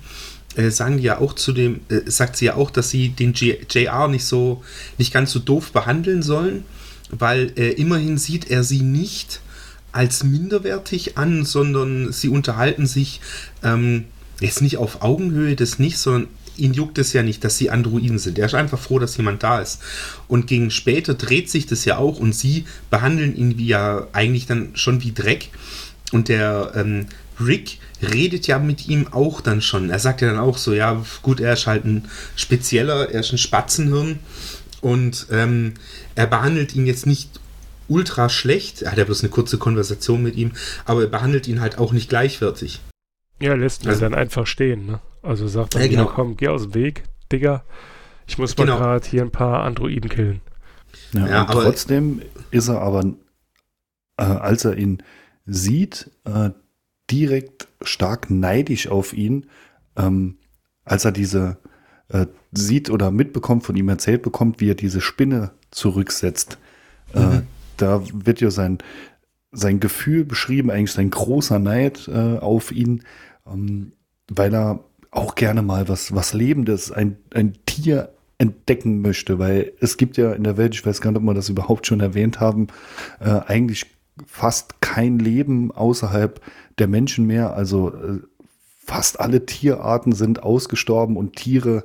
äh, sagen die ja auch zu dem, äh, sagt sie ja auch, dass sie den JR nicht so, nicht ganz so doof behandeln sollen, weil äh, immerhin sieht er sie nicht als minderwertig an, sondern sie unterhalten sich ähm, jetzt nicht auf Augenhöhe, das nicht, sondern ihn juckt es ja nicht, dass sie Androiden sind. Er ist einfach froh, dass jemand da ist. Und gegen später dreht sich das ja auch und sie behandeln ihn wie ja eigentlich dann schon wie Dreck. Und der ähm, Rick redet ja mit ihm auch dann schon. Er sagt ja dann auch so, ja, gut, er ist halt ein spezieller, er ist ein Spatzenhirn und ähm, er behandelt ihn jetzt nicht ultra schlecht. Er hat ja bloß eine kurze Konversation mit ihm, aber er behandelt ihn halt auch nicht gleichwertig. Ja, lässt ihn also, dann einfach stehen, ne? Also sagt er, ja, genau. komm, geh aus dem Weg, Digga. Ich muss mal genau. gerade hier ein paar Androiden killen. Ja, ja aber trotzdem ist er aber, äh, als er ihn sieht, äh, direkt stark neidisch auf ihn, ähm, als er diese äh, sieht oder mitbekommt, von ihm erzählt bekommt, wie er diese Spinne zurücksetzt. Äh, mhm. Äh, da wird ja sein, sein Gefühl beschrieben, eigentlich sein großer Neid äh, auf ihn, ähm, weil er auch gerne mal was, was Lebendes, ein, ein Tier entdecken möchte, weil es gibt ja in der Welt, ich weiß gar nicht, ob wir das überhaupt schon erwähnt haben, äh, eigentlich fast kein Leben außerhalb der Menschen mehr. Also äh, fast alle Tierarten sind ausgestorben und Tiere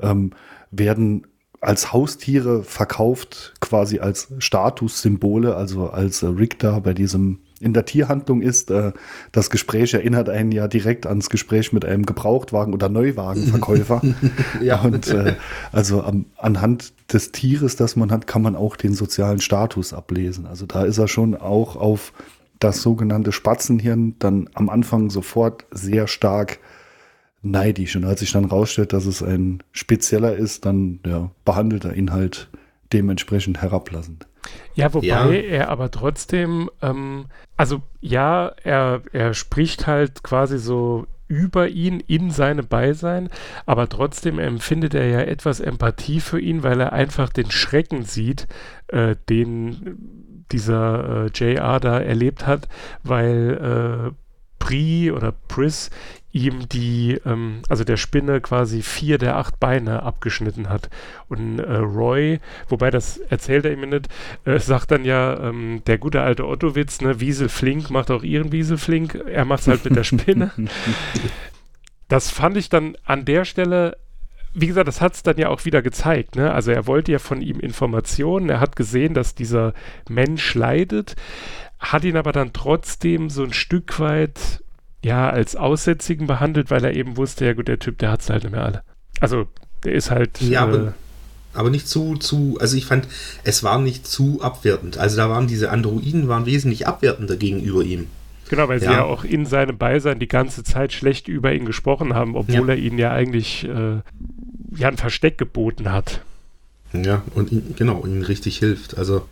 ähm, werden als Haustiere verkauft, quasi als Statussymbole, also als Rick da bei diesem in der Tierhandlung ist. Äh, das Gespräch erinnert einen ja direkt ans Gespräch mit einem Gebrauchtwagen- oder Neuwagenverkäufer. [LAUGHS] ja. Und äh, also am, anhand des Tieres, das man hat, kann man auch den sozialen Status ablesen. Also da ist er schon auch auf das sogenannte Spatzenhirn dann am Anfang sofort sehr stark neidisch. Und als sich dann rausstellt, dass es ein spezieller ist, dann ja, behandelt er ihn halt dementsprechend herablassend. Ja, wobei ja. er aber trotzdem, ähm, also ja, er, er spricht halt quasi so über ihn in seinem Beisein, aber trotzdem empfindet er ja etwas Empathie für ihn, weil er einfach den Schrecken sieht, äh, den dieser äh, JR da erlebt hat, weil äh, Pri oder Pris ihm die, ähm, also der Spinne quasi vier der acht Beine abgeschnitten hat. Und äh, Roy, wobei das erzählt er ihm nicht, äh, sagt dann ja, ähm, der gute alte Ottowitz, ne, Wiesel Flink macht auch ihren Wiesel Flink, er macht es halt mit der Spinne. [LAUGHS] das fand ich dann an der Stelle wie gesagt, das hat es dann ja auch wieder gezeigt. Ne? Also er wollte ja von ihm Informationen, er hat gesehen, dass dieser Mensch leidet, hat ihn aber dann trotzdem so ein Stück weit ja, als Aussätzigen behandelt, weil er eben wusste, ja gut, der Typ, der hat es halt nicht mehr alle. Also, der ist halt. Ja, äh, aber, aber nicht zu, zu, also ich fand, es war nicht zu abwertend. Also da waren diese Androiden waren wesentlich abwertender gegenüber ihm. Genau, weil ja. sie ja auch in seinem Beisein die ganze Zeit schlecht über ihn gesprochen haben, obwohl ja. er ihnen ja eigentlich äh, ja ein Versteck geboten hat. Ja, und ihn, genau, ihnen richtig hilft. Also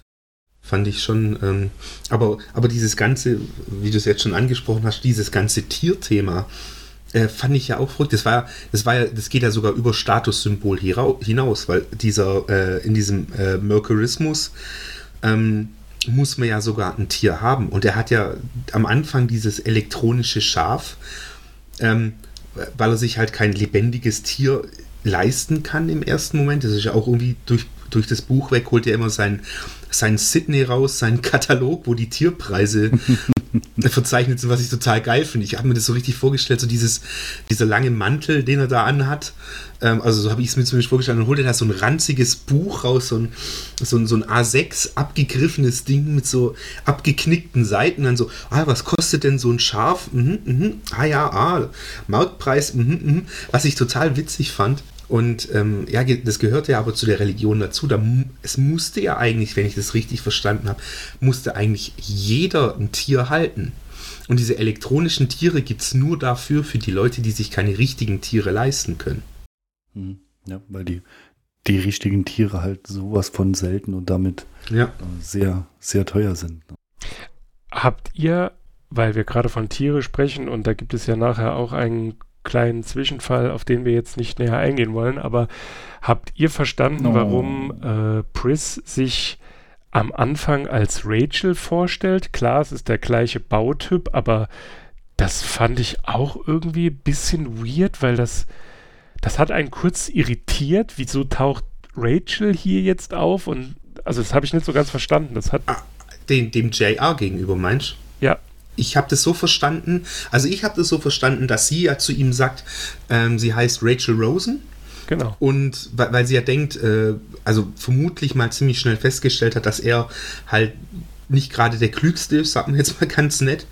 fand ich schon. Ähm, aber, aber dieses ganze, wie du es jetzt schon angesprochen hast, dieses ganze Tierthema, äh, fand ich ja auch verrückt. Das war, das war ja, das geht ja sogar über Statussymbol hinaus, weil dieser, äh, in diesem äh, Mercurismus ähm, muss man ja sogar ein Tier haben. Und er hat ja am Anfang dieses elektronische Schaf, ähm, weil er sich halt kein lebendiges Tier leisten kann im ersten Moment. Das ist ja auch irgendwie durch, durch das Buch weg, holt er immer sein sein Sydney raus, seinen Katalog, wo die Tierpreise [LAUGHS] verzeichnet sind, was ich total geil finde. Ich habe mir das so richtig vorgestellt, so dieses, dieser lange Mantel, den er da anhat. Ähm, also so habe ich es mir zumindest vorgestellt. Dann holt er da so ein ranziges Buch raus, so ein, so ein, so ein A6 abgegriffenes Ding mit so abgeknickten Seiten. Dann so, ah, was kostet denn so ein Schaf? Mhm, mhm. Ah ja, ah, Marktpreis, mhm, mhm. Was ich total witzig fand. Und ähm, ja, das gehörte ja aber zu der Religion dazu. Da, es musste ja eigentlich, wenn ich das richtig verstanden habe, musste eigentlich jeder ein Tier halten. Und diese elektronischen Tiere gibt es nur dafür, für die Leute, die sich keine richtigen Tiere leisten können. Hm. Ja, weil die, die richtigen Tiere halt sowas von selten und damit ja. sehr, sehr teuer sind. Habt ihr, weil wir gerade von Tiere sprechen und da gibt es ja nachher auch einen kleinen Zwischenfall, auf den wir jetzt nicht näher eingehen wollen, aber habt ihr verstanden, oh. warum äh, Pris sich am Anfang als Rachel vorstellt? Klar, es ist der gleiche Bautyp, aber das fand ich auch irgendwie ein bisschen weird, weil das, das hat einen kurz irritiert. Wieso taucht Rachel hier jetzt auf? Und also das habe ich nicht so ganz verstanden. Das hat ah, dem, dem JR gegenüber meinst Ja ich habe das so verstanden, also ich habe das so verstanden, dass sie ja zu ihm sagt, ähm, sie heißt Rachel Rosen. Genau. Und weil, weil sie ja denkt, äh, also vermutlich mal ziemlich schnell festgestellt hat, dass er halt nicht gerade der Klügste ist, sagen wir jetzt mal [LAUGHS] ganz nett.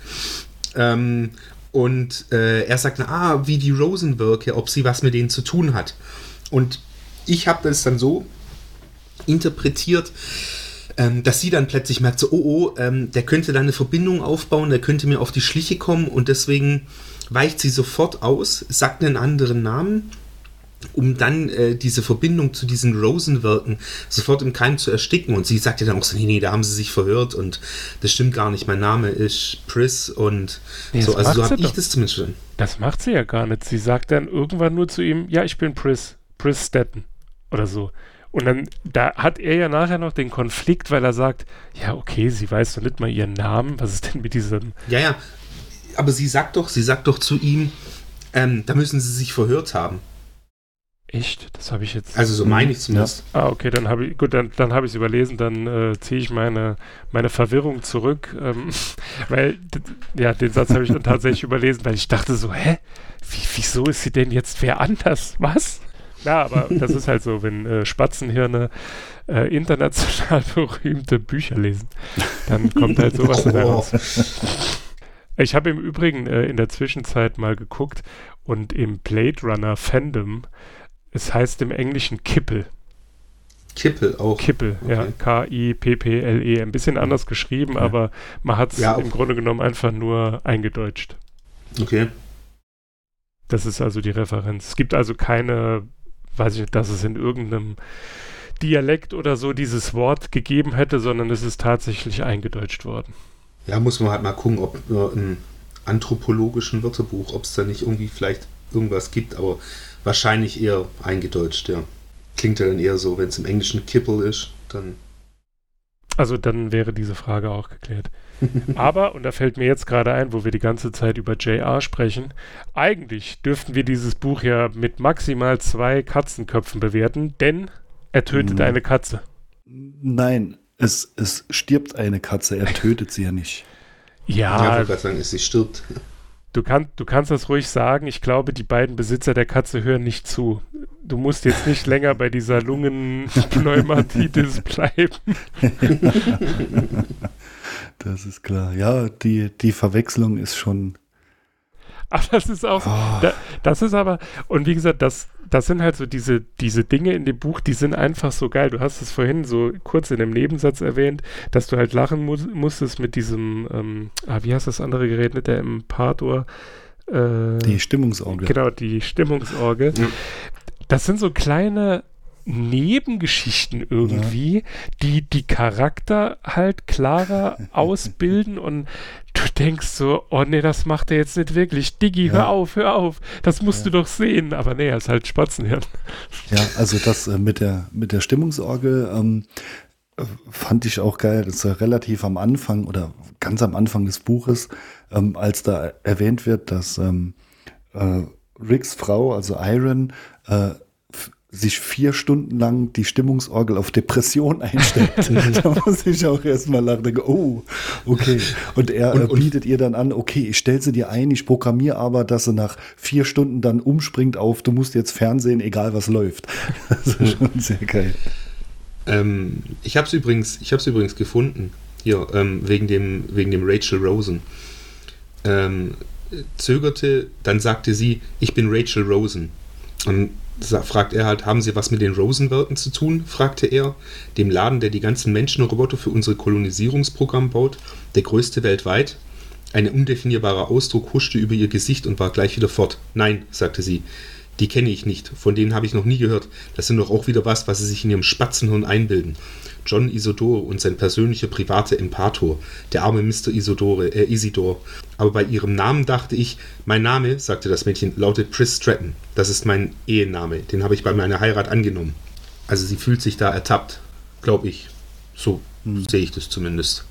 Ähm, und äh, er sagt, ah, wie die Rosenwerke, ob sie was mit denen zu tun hat. Und ich habe das dann so interpretiert, ähm, dass sie dann plötzlich merkt, so, oh, oh, ähm, der könnte da eine Verbindung aufbauen, der könnte mir auf die Schliche kommen und deswegen weicht sie sofort aus, sagt einen anderen Namen, um dann äh, diese Verbindung zu diesen Rosenwerken sofort im Keim zu ersticken. Und sie sagt ja dann auch so, nee, nee, da haben sie sich verhört und das stimmt gar nicht, mein Name ist Pris und nee, so, also so habe ich das zumindest schon. Das macht sie ja gar nicht. Sie sagt dann irgendwann nur zu ihm, ja, ich bin Pris, Pris Stetton oder so. Und dann, da hat er ja nachher noch den Konflikt, weil er sagt, ja, okay, sie weiß doch nicht mal ihren Namen. Was ist denn mit diesem. Ja, ja. Aber sie sagt doch, sie sagt doch zu ihm, Ähm, da müssen sie sich verhört haben. Echt? Das habe ich jetzt. Also so meine ich zumindest. Ah, okay, dann habe ich, gut, dann, dann habe ich es überlesen, dann äh, ziehe ich meine, meine Verwirrung zurück, ähm, [LAUGHS] weil, ja, den Satz habe ich dann tatsächlich überlesen, weil ich dachte so, hä? Wie, wieso ist sie denn jetzt wer anders? Was? Ja, aber das ist halt so, wenn äh, Spatzenhirne äh, international [LAUGHS] berühmte Bücher lesen, dann kommt halt sowas Oh. raus. Ich habe im Übrigen äh, in der Zwischenzeit mal geguckt und im Blade Runner Fandom, es heißt im Englischen Kippel. Kippel auch. Kippel, ja. Okay. K-I-P-P-L-E. E. Ein bisschen anders geschrieben, Ja. aber man hat es Ja, im Grunde genommen einfach nur eingedeutscht. Okay. Das ist also die Referenz. Es gibt also keine, weiß ich nicht, dass es in irgendeinem Dialekt oder so dieses Wort gegeben hätte, sondern es ist tatsächlich eingedeutscht worden. Ja, muss man halt mal gucken, ob äh, im anthropologischen Wörterbuch, ob es da nicht irgendwie vielleicht irgendwas gibt, aber wahrscheinlich eher eingedeutscht, ja. Klingt ja dann eher so, wenn es im Englischen Kippel ist, dann. Also dann wäre diese Frage auch geklärt. [LAUGHS] Aber, und da fällt mir jetzt gerade ein, wo wir die ganze Zeit über JR sprechen, eigentlich dürften wir dieses Buch ja mit maximal zwei Katzenköpfen bewerten, denn er tötet Mhm. eine Katze. Nein, es, es stirbt eine Katze, er tötet sie ja nicht. Ja, ich Ja, sagen, es- sie stirbt. du, kann, du kannst das ruhig sagen. Ich glaube, die beiden Besitzer der Katze hören nicht zu. Du musst jetzt nicht länger bei dieser Lungenpneumatitis bleiben. [LAUGHS] Das ist klar. Ja, die, die Verwechslung ist schon. Aber [LAUGHS] das ist auch, Oh, Da, das ist aber, und wie gesagt, das, das sind halt so diese, diese Dinge in dem Buch, die sind einfach so geil. Du hast es vorhin so kurz in dem Nebensatz erwähnt, dass du halt lachen mu musstest mit diesem, ähm, ah, wie heißt das andere Gerät mit der Imparator? Äh, die Stimmungsorgel. Genau, die Stimmungsorgel. Ja. Das sind so kleine Nebengeschichten irgendwie, die die Charakter halt klarer [LAUGHS] ausbilden und du denkst so, oh nee, das macht er jetzt nicht wirklich. Diggi, hör Ja. auf, hör auf. Das musst du doch sehen. Aber nee, er ist halt Spatzenhirn. Ja, also das äh, mit der, mit der Stimmungsorgel ähm, äh, fand ich auch geil. Das ist ja relativ am Anfang oder ganz am Anfang des Buches, ähm, als da erwähnt wird, dass ähm, äh, Ricks Frau, also Iron, äh, sich vier Stunden lang die Stimmungsorgel auf Depression [LAUGHS] einstellt. da muss ich auch erstmal lachen. Denke, oh, okay. Und er Und- äh, und- bietet ihr dann an, okay, ich stelle sie dir ein, ich programmiere aber, dass sie nach vier Stunden dann umspringt auf, du musst jetzt Fernsehen, egal was läuft. [LAUGHS] Das ist schon sehr geil. Ähm, ich habe es übrigens, ich übrigens gefunden hier ähm, wegen dem wegen dem Rachel Rosen. Ähm, zögerte, dann sagte sie, ich bin Rachel Rosen. Und fragt er halt, haben Sie was mit den Rosenwerken zu tun? fragte er, dem Laden, der die ganzen Menschenroboter für unser Kolonisierungsprogramm baut, der größte weltweit. Ein undefinierbarer Ausdruck huschte über ihr Gesicht und war gleich wieder fort. Nein, sagte sie, die kenne ich nicht, von denen habe ich noch nie gehört. Das sind doch auch wieder was, was sie sich in ihrem Spatzenhirn einbilden. John Isidore und sein persönlicher privater Empator, der arme Mr. Isidore, äh, Isidor. Aber bei ihrem Namen dachte ich, mein Name, sagte das Mädchen, lautet Pris Stratton. Das ist mein Ehename, den habe ich bei meiner Heirat angenommen. Also sie fühlt sich da ertappt, glaube ich. So sehe ich das zumindest.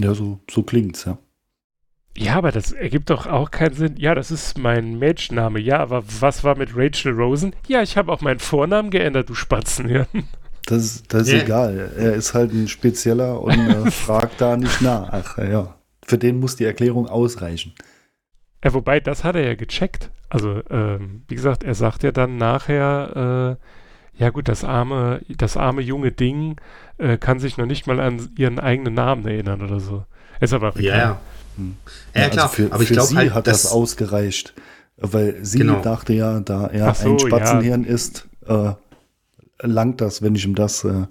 Ja, so, so klingt's, ja. Ja, aber das ergibt doch auch keinen Sinn. Ja, das ist mein Mädchenname. Ja, aber was war mit Rachel Rosen? Ja, ich habe auch meinen Vornamen geändert, du Spatzenhirn. Das, ist- das ist Ja. egal. Er ist halt ein Spezieller und äh, [LAUGHS] fragt da nicht nach. Ja. Für den muss die Erklärung ausreichen. Ja, wobei, das hat er ja gecheckt. Also, ähm, wie gesagt, er sagt ja dann nachher, äh, ja gut, das arme, das arme junge Ding äh, kann sich noch nicht mal an ihren eigenen Namen erinnern oder so. Ist aber Ja, ja. Hm. Ja, klar, also für, aber ich für glaube sie halt, hat das, dass- ausgereicht. Weil sie Genau. dachte ja, da er so, ein Spatzenhirn ist, äh, langt das, wenn ich ihm das äh,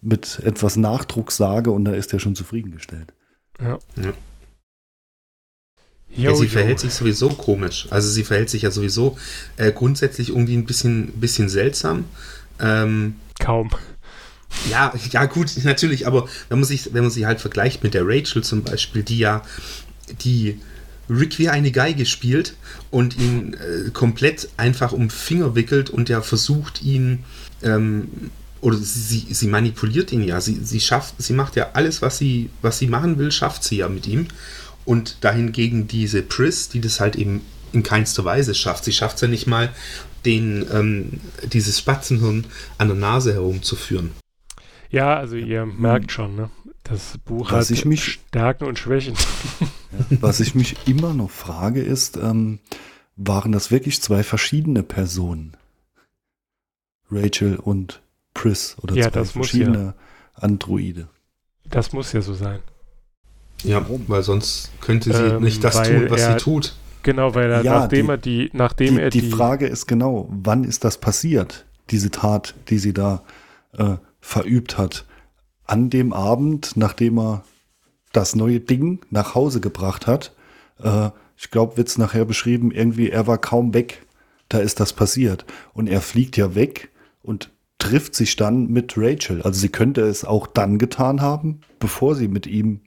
mit etwas Nachdruck sage und da ist er schon zufriedengestellt. Ja. Ja. Jo, Ja, sie jo. verhält sich sowieso komisch. Also sie verhält sich ja sowieso äh, grundsätzlich irgendwie ein bisschen, bisschen seltsam. Ähm, Kaum. ja, ja gut, [LAUGHS] natürlich, aber wenn man sich, wenn man sie halt vergleicht mit der Rachel zum Beispiel, die ja die Rick wie eine Geige spielt und ihn äh, komplett einfach um Finger wickelt und der versucht ihn ähm, oder sie, sie, manipuliert ihn ja. Sie, sie schafft, sie macht ja alles, was sie, was sie machen will, schafft sie ja mit ihm. Und dahingegen diese Pris, die das halt eben in keinster Weise schafft. Sie schafft es ja nicht mal, den, ähm, dieses Spatzenhirn an der Nase herumzuführen. Ja, also ihr merkt schon, ne? Das Buch Was hat ich mich- Stärken und Schwächen. Was ich mich immer noch frage, ist, ähm, waren das wirklich zwei verschiedene Personen? Rachel und Pris oder Ja, zwei das muss verschiedene Androide. Das muss ja so sein. Ja, weil sonst könnte sie Ähm, nicht das tun, was er- sie tut. Genau, weil er, Ja, nachdem die- er die, nachdem Die, er die die, Frage ist genau, wann ist das passiert, diese Tat, die sie da äh, verübt hat? An dem Abend, nachdem er das neue Ding nach Hause gebracht hat. Äh, ich glaube, wird es nachher beschrieben, irgendwie, er war kaum weg. Da ist das passiert. Und er fliegt ja weg und trifft sich dann mit Rachel. Also sie könnte es auch dann getan haben, bevor sie mit ihm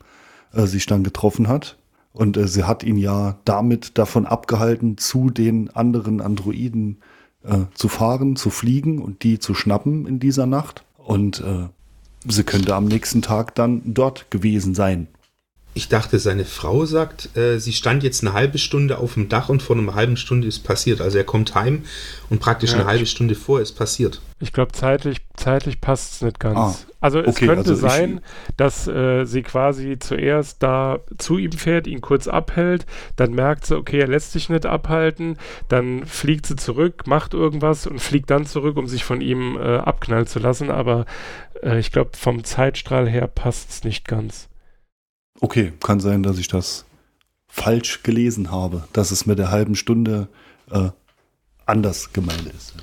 äh, sich dann getroffen hat. Und äh, sie hat ihn ja damit davon abgehalten, zu den anderen Androiden äh, zu fahren, zu fliegen und die zu schnappen in dieser Nacht. Und äh, sie könnte am nächsten Tag dann dort gewesen sein. Ich dachte, seine Frau sagt, äh, sie stand jetzt eine halbe Stunde auf dem Dach und vor einer halben Stunde ist passiert. Also er kommt heim und praktisch Ja, eine halbe Stunde vor ist passiert. ich glaube, zeitlich, zeitlich passt es nicht ganz. Ah, also es okay, könnte also sein, dass äh, sie quasi zuerst da zu ihm fährt, ihn kurz abhält, dann merkt sie, okay, er lässt sich nicht abhalten, dann fliegt sie zurück, macht irgendwas und fliegt dann zurück, um sich von ihm äh, abknallen zu lassen. Aber äh, ich glaube, vom Zeitstrahl her passt es nicht ganz. Okay, kann sein, dass ich das falsch gelesen habe, dass es mit der halben Stunde äh, anders gemeint ist.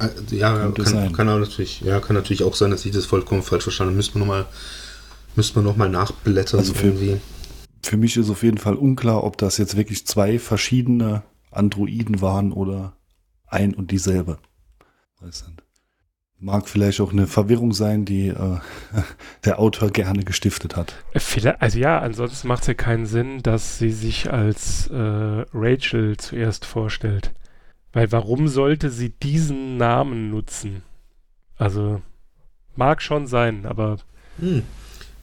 Äh, ja, kann, kann, auch natürlich, ja, kann natürlich auch sein, dass ich das vollkommen falsch verstanden habe. Müssen wir nochmal müssen wir noch mal nachblättern Also für- irgendwie. Für mich ist auf jeden Fall unklar, ob das jetzt wirklich zwei verschiedene Androiden waren oder ein und dieselbe. Weiß nicht. Mag vielleicht auch eine Verwirrung sein, die äh, [LAUGHS] der Autor gerne gestiftet hat. Vielleicht, also ja, ansonsten macht es ja keinen Sinn, dass sie sich als äh, Rachel zuerst vorstellt. Weil warum sollte sie diesen Namen nutzen? Also mag schon sein, aber Hm.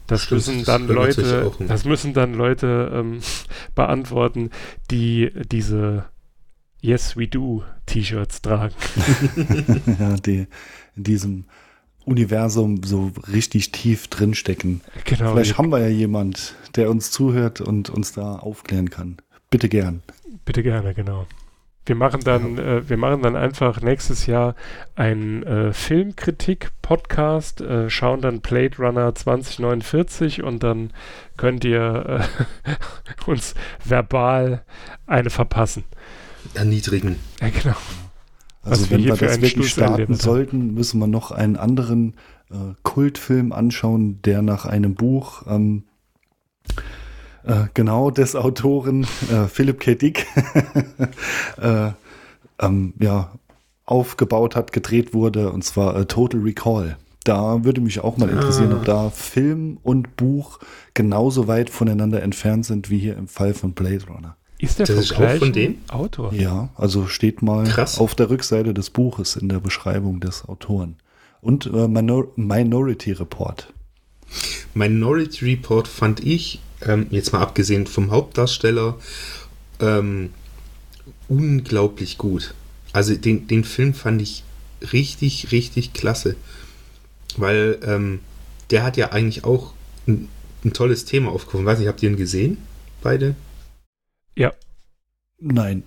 das Stimmt, müssen das dann wäre natürlich Leute, auch ein- das müssen dann Leute ähm, [LAUGHS] beantworten, die diese Yes We Do T-Shirts tragen. [LAUGHS] ja, die in diesem Universum so richtig tief drinstecken. Genau. Vielleicht haben wir ja jemand, der uns zuhört und uns da aufklären kann. Bitte gern. Bitte gerne, genau. Wir machen dann, äh, wir machen dann einfach nächstes Jahr einen äh, Filmkritik-Podcast, äh, schauen dann Blade Runner 2049 und dann könnt ihr äh, [LAUGHS] uns verbal eine verpassen. Erniedrigen. Ja, genau. Also Was wir wenn wir für das wirklich erlebt starten sollten, müssen wir noch einen anderen äh, Kultfilm anschauen, der nach einem Buch ähm, äh, genau des Autoren äh, Philip K. Dick [LAUGHS] äh, ähm, ja, aufgebaut hat, gedreht wurde, und zwar Total Recall. Da würde mich auch mal interessieren, Ah. ob da Film und Buch genauso weit voneinander entfernt sind wie hier im Fall von Blade Runner. Ist der Das vom ist auch von dem? Autor? Ja, also steht mal Krass. auf der Rückseite des Buches in der Beschreibung des Autoren. Und äh, Minor Minority Report. Minority Report fand ich, ähm, jetzt mal abgesehen vom Hauptdarsteller, ähm, unglaublich gut. Also den, den Film fand ich richtig, richtig klasse. Weil ähm, der hat ja eigentlich auch ein, ein tolles Thema aufgerufen. Weiß nicht, habt ihr ihn gesehen? Beide? Nein.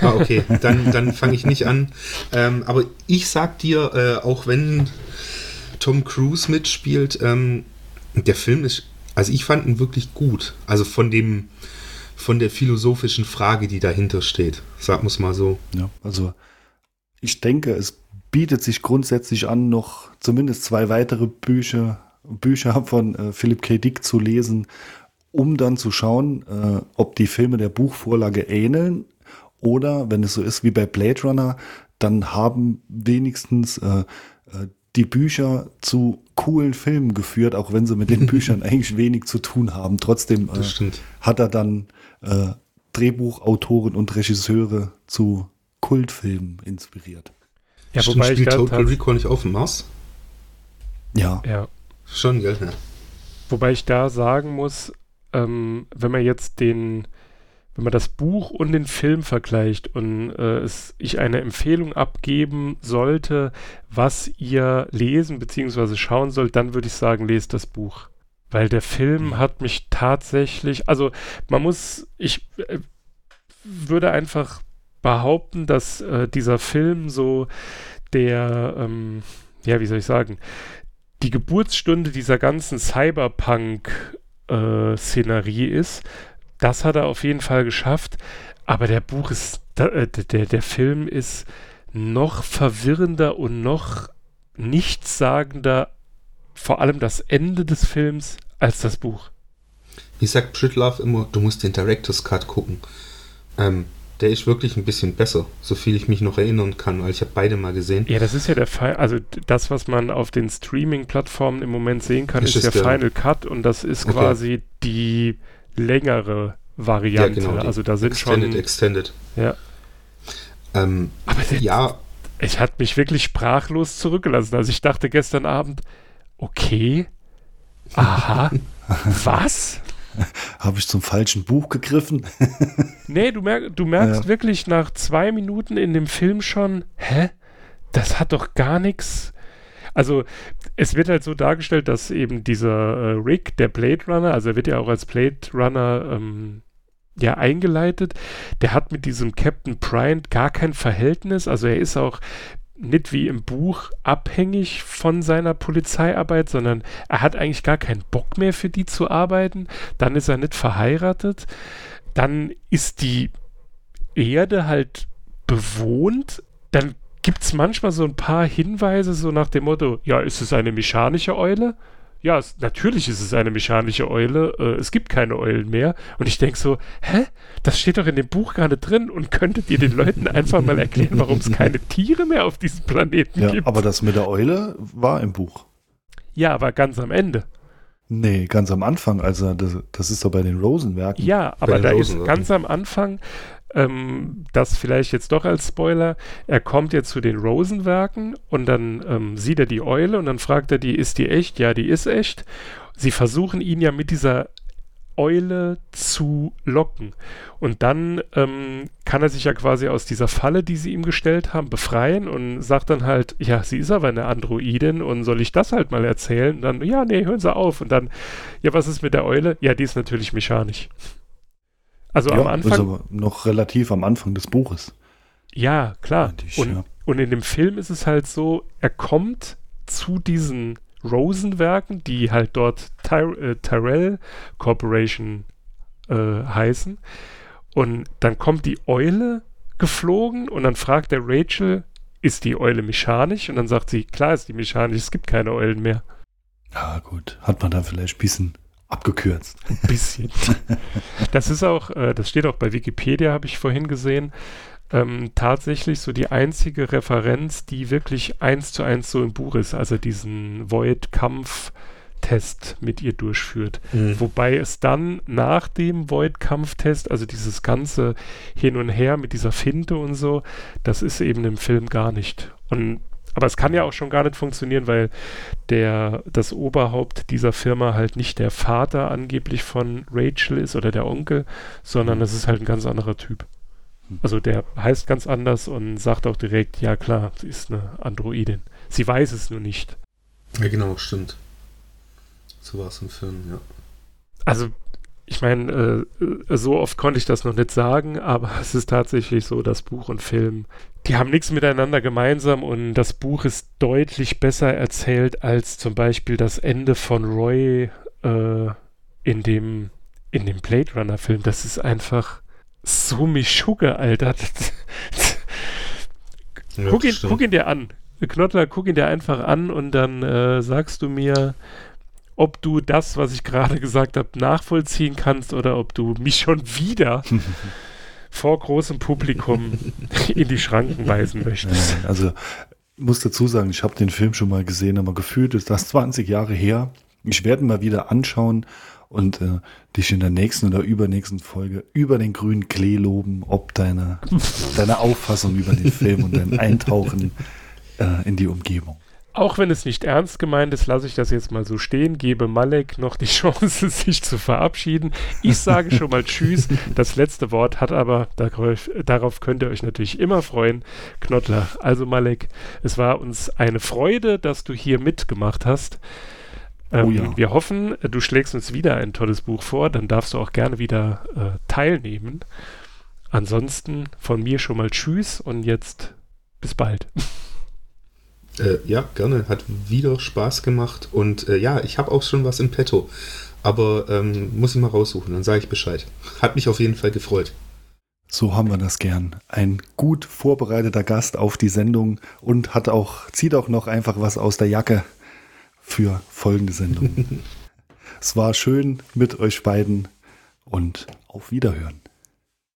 Ah, okay, dann, dann fange ich nicht an. Ähm, aber ich sag dir, äh, auch wenn Tom Cruise mitspielt, ähm, der Film ist, also ich fand ihn wirklich gut. Also von dem, von der philosophischen Frage, die dahinter steht. Sag muss mal so. Ja, also ich denke, es bietet sich grundsätzlich an, noch zumindest zwei weitere Bücher, Bücher von äh, Philip K. Dick zu lesen, um dann zu schauen, äh, ob die Filme der Buchvorlage ähneln oder, wenn es so ist wie bei Blade Runner, dann haben wenigstens äh, äh, die Bücher zu coolen Filmen geführt, auch wenn sie mit den [LAUGHS] Büchern eigentlich wenig zu tun haben. Trotzdem äh, hat er dann äh, Drehbuchautoren und Regisseure zu Kultfilmen inspiriert. Ja, Stimmt, wobei ich spielt Total Recall nicht auf dem Mars? Ja, ja, Schon, gell? Ja. Wobei ich da sagen muss, ähm, wenn man jetzt den, wenn man das Buch und den Film vergleicht und äh, es, ich eine Empfehlung abgeben sollte, was ihr lesen bzw. schauen sollt, dann würde ich sagen, lest das Buch. Weil der Film Mhm. hat mich tatsächlich, also man muss, ich äh, würde einfach behaupten, dass äh, dieser Film so der, ähm, ja, wie soll ich sagen, die Geburtsstunde dieser ganzen Cyberpunk-Szenerie ist. Das hat er auf jeden Fall geschafft. Aber der Buch ist, äh, der, der Film ist noch verwirrender und noch nichtssagender, vor allem das Ende des Films, als das Buch. Ich sag Pschüttlaff immer, du musst den Director's Cut gucken. Ähm, der ist wirklich ein bisschen besser, so viel ich mich noch erinnern kann, weil ich habe beide mal gesehen. Ja, das ist ja der Fall. Also das, was man auf den Streaming-Plattformen im Moment sehen kann, Ist ist, es der Final Cut und das ist Okay. quasi die längere Variante. die also da sind Extended, schon. Extended. Ja. Ähm, Aber der, ja, ich hat mich wirklich sprachlos zurückgelassen. Also ich dachte gestern Abend, okay, aha, [LAUGHS] was? [LAUGHS] Habe ich zum falschen Buch gegriffen? [LAUGHS] Nee, du, merk, du merkst Ja. wirklich nach zwei Minuten in dem Film schon, hä? Das hat doch gar nichts. Also, es wird halt so dargestellt, dass eben dieser äh, Rick, der Blade Runner, also er wird ja auch als Blade Runner ähm, ja eingeleitet, der hat mit diesem Captain Bryant gar kein Verhältnis. Also, er ist auch nicht wie im Buch abhängig von seiner Polizeiarbeit, sondern er hat eigentlich gar keinen Bock mehr für die zu arbeiten. Dann ist er nicht verheiratet. Dann ist die Erde halt bewohnt. Dann gibt es manchmal so ein paar Hinweise, so nach dem Motto: Ja, ist es eine mechanische Eule? Ja, es, natürlich ist es eine mechanische Eule. Äh, es gibt keine Eulen mehr. Und ich denke so: Hä? Das steht doch in dem Buch gar nicht drin. Und könntet ihr den Leuten einfach mal erklären, warum es [LAUGHS] keine Tiere mehr auf diesem Planeten Ja, gibt? aber das mit der Eule war im Buch. ja, aber ganz am Ende. Nee, ganz am Anfang, also das, das ist doch bei den Rosenwerken. Ja, aber da ist Rosenwerken. ganz am Anfang, ähm, das vielleicht jetzt doch als Spoiler, er kommt jetzt zu den Rosenwerken und dann ähm, sieht er die Eule und dann fragt er die, ist die echt? Ja, die ist echt. Sie versuchen ihn ja mit dieser Eule zu locken. Und dann ähm, kann er sich ja quasi aus dieser Falle, die sie ihm gestellt haben, befreien und sagt dann halt, ja, sie ist aber eine Androidin und soll ich das halt mal erzählen? Und dann, ja, nee, hören Sie auf. Und dann, ja, was ist mit der Eule? Ja, die ist natürlich mechanisch. Also am Ja, Anfang, Ist aber noch relativ am Anfang des Buches. ja, klar. Und, und in dem Film ist es halt so, er kommt zu diesen Rosenwerken, die halt dort Ty äh, Tyrell Corporation äh, heißen. Und dann kommt die Eule geflogen und dann fragt der Rachel, ist die Eule mechanisch? Und dann sagt sie, klar ist die mechanisch, es gibt keine Eulen mehr. Ja, gut. Hat man da vielleicht ein bisschen abgekürzt. Ein bisschen. [LAUGHS] das ist auch, äh, das steht auch bei Wikipedia, habe ich vorhin gesehen, ähm, tatsächlich so die einzige Referenz, die wirklich eins zu eins so im Buch ist, also diesen Void-Kampf-Test mit ihr durchführt. Mhm. Wobei es dann nach dem Void-Kampftest, also dieses ganze Hin und Her mit dieser Finte und so, das ist eben im Film gar nicht. Und aber es kann ja auch schon gar nicht funktionieren, weil der, das Oberhaupt dieser Firma halt nicht der Vater angeblich von Rachel ist oder der Onkel, sondern es ist halt ein ganz anderer Typ. Also der heißt ganz anders und sagt auch direkt, ja klar, sie ist eine Androidin. Sie weiß es nur nicht. Ja, genau, stimmt. So war es im Film, ja. Also, ich meine, äh, so oft konnte ich das noch nicht sagen, aber [LAUGHS] es ist tatsächlich so, dass Buch und Film, die haben nichts miteinander gemeinsam und das Buch ist deutlich besser erzählt als zum Beispiel das Ende von Roy äh, in dem in dem Blade Runner Film. Das ist einfach so Mischugge, Alter. [LAUGHS] ja guck, ihn, guck ihn dir an. Knottler, guck ihn dir einfach an und dann äh, sagst du mir, ob du das, was ich gerade gesagt habe, nachvollziehen kannst oder ob du mich schon wieder [LAUGHS] vor großem Publikum in die Schranken weisen möchtest. Also muss dazu sagen, ich habe den Film schon mal gesehen, aber gefühlt ist das 20 Jahre her. Ich werde ihn mal wieder anschauen und äh, dich in der nächsten oder übernächsten Folge über den grünen Klee loben, ob deine, [LAUGHS] deine Auffassung über den Film und dein Eintauchen äh, in die Umgebung. Auch wenn es nicht ernst gemeint ist, lasse ich das jetzt mal so stehen, gebe Malek noch die [LAUGHS] Chance, sich zu verabschieden. Ich sage schon mal Tschüss. Das letzte Wort hat aber, darauf, darauf könnt ihr euch natürlich immer freuen, Knottler. Also Malek, es war uns eine Freude, dass du hier mitgemacht hast. Ähm, Oh ja. Wir hoffen, du schlägst uns wieder ein tolles Buch vor, dann darfst du auch gerne wieder äh, teilnehmen. Ansonsten von mir schon mal Tschüss und jetzt bis bald. [LAUGHS] Äh, ja, gerne. Hat wieder Spaß gemacht. Und äh, ja, ich habe auch schon was im Petto. Aber ähm, muss ich mal raussuchen, dann sage ich Bescheid. Hat mich auf jeden Fall gefreut. So haben wir das gern. Ein gut vorbereiteter Gast auf die Sendung und hat auch, zieht auch noch einfach was aus der Jacke für folgende Sendung. [LAUGHS] es war schön mit euch beiden und auf Wiederhören.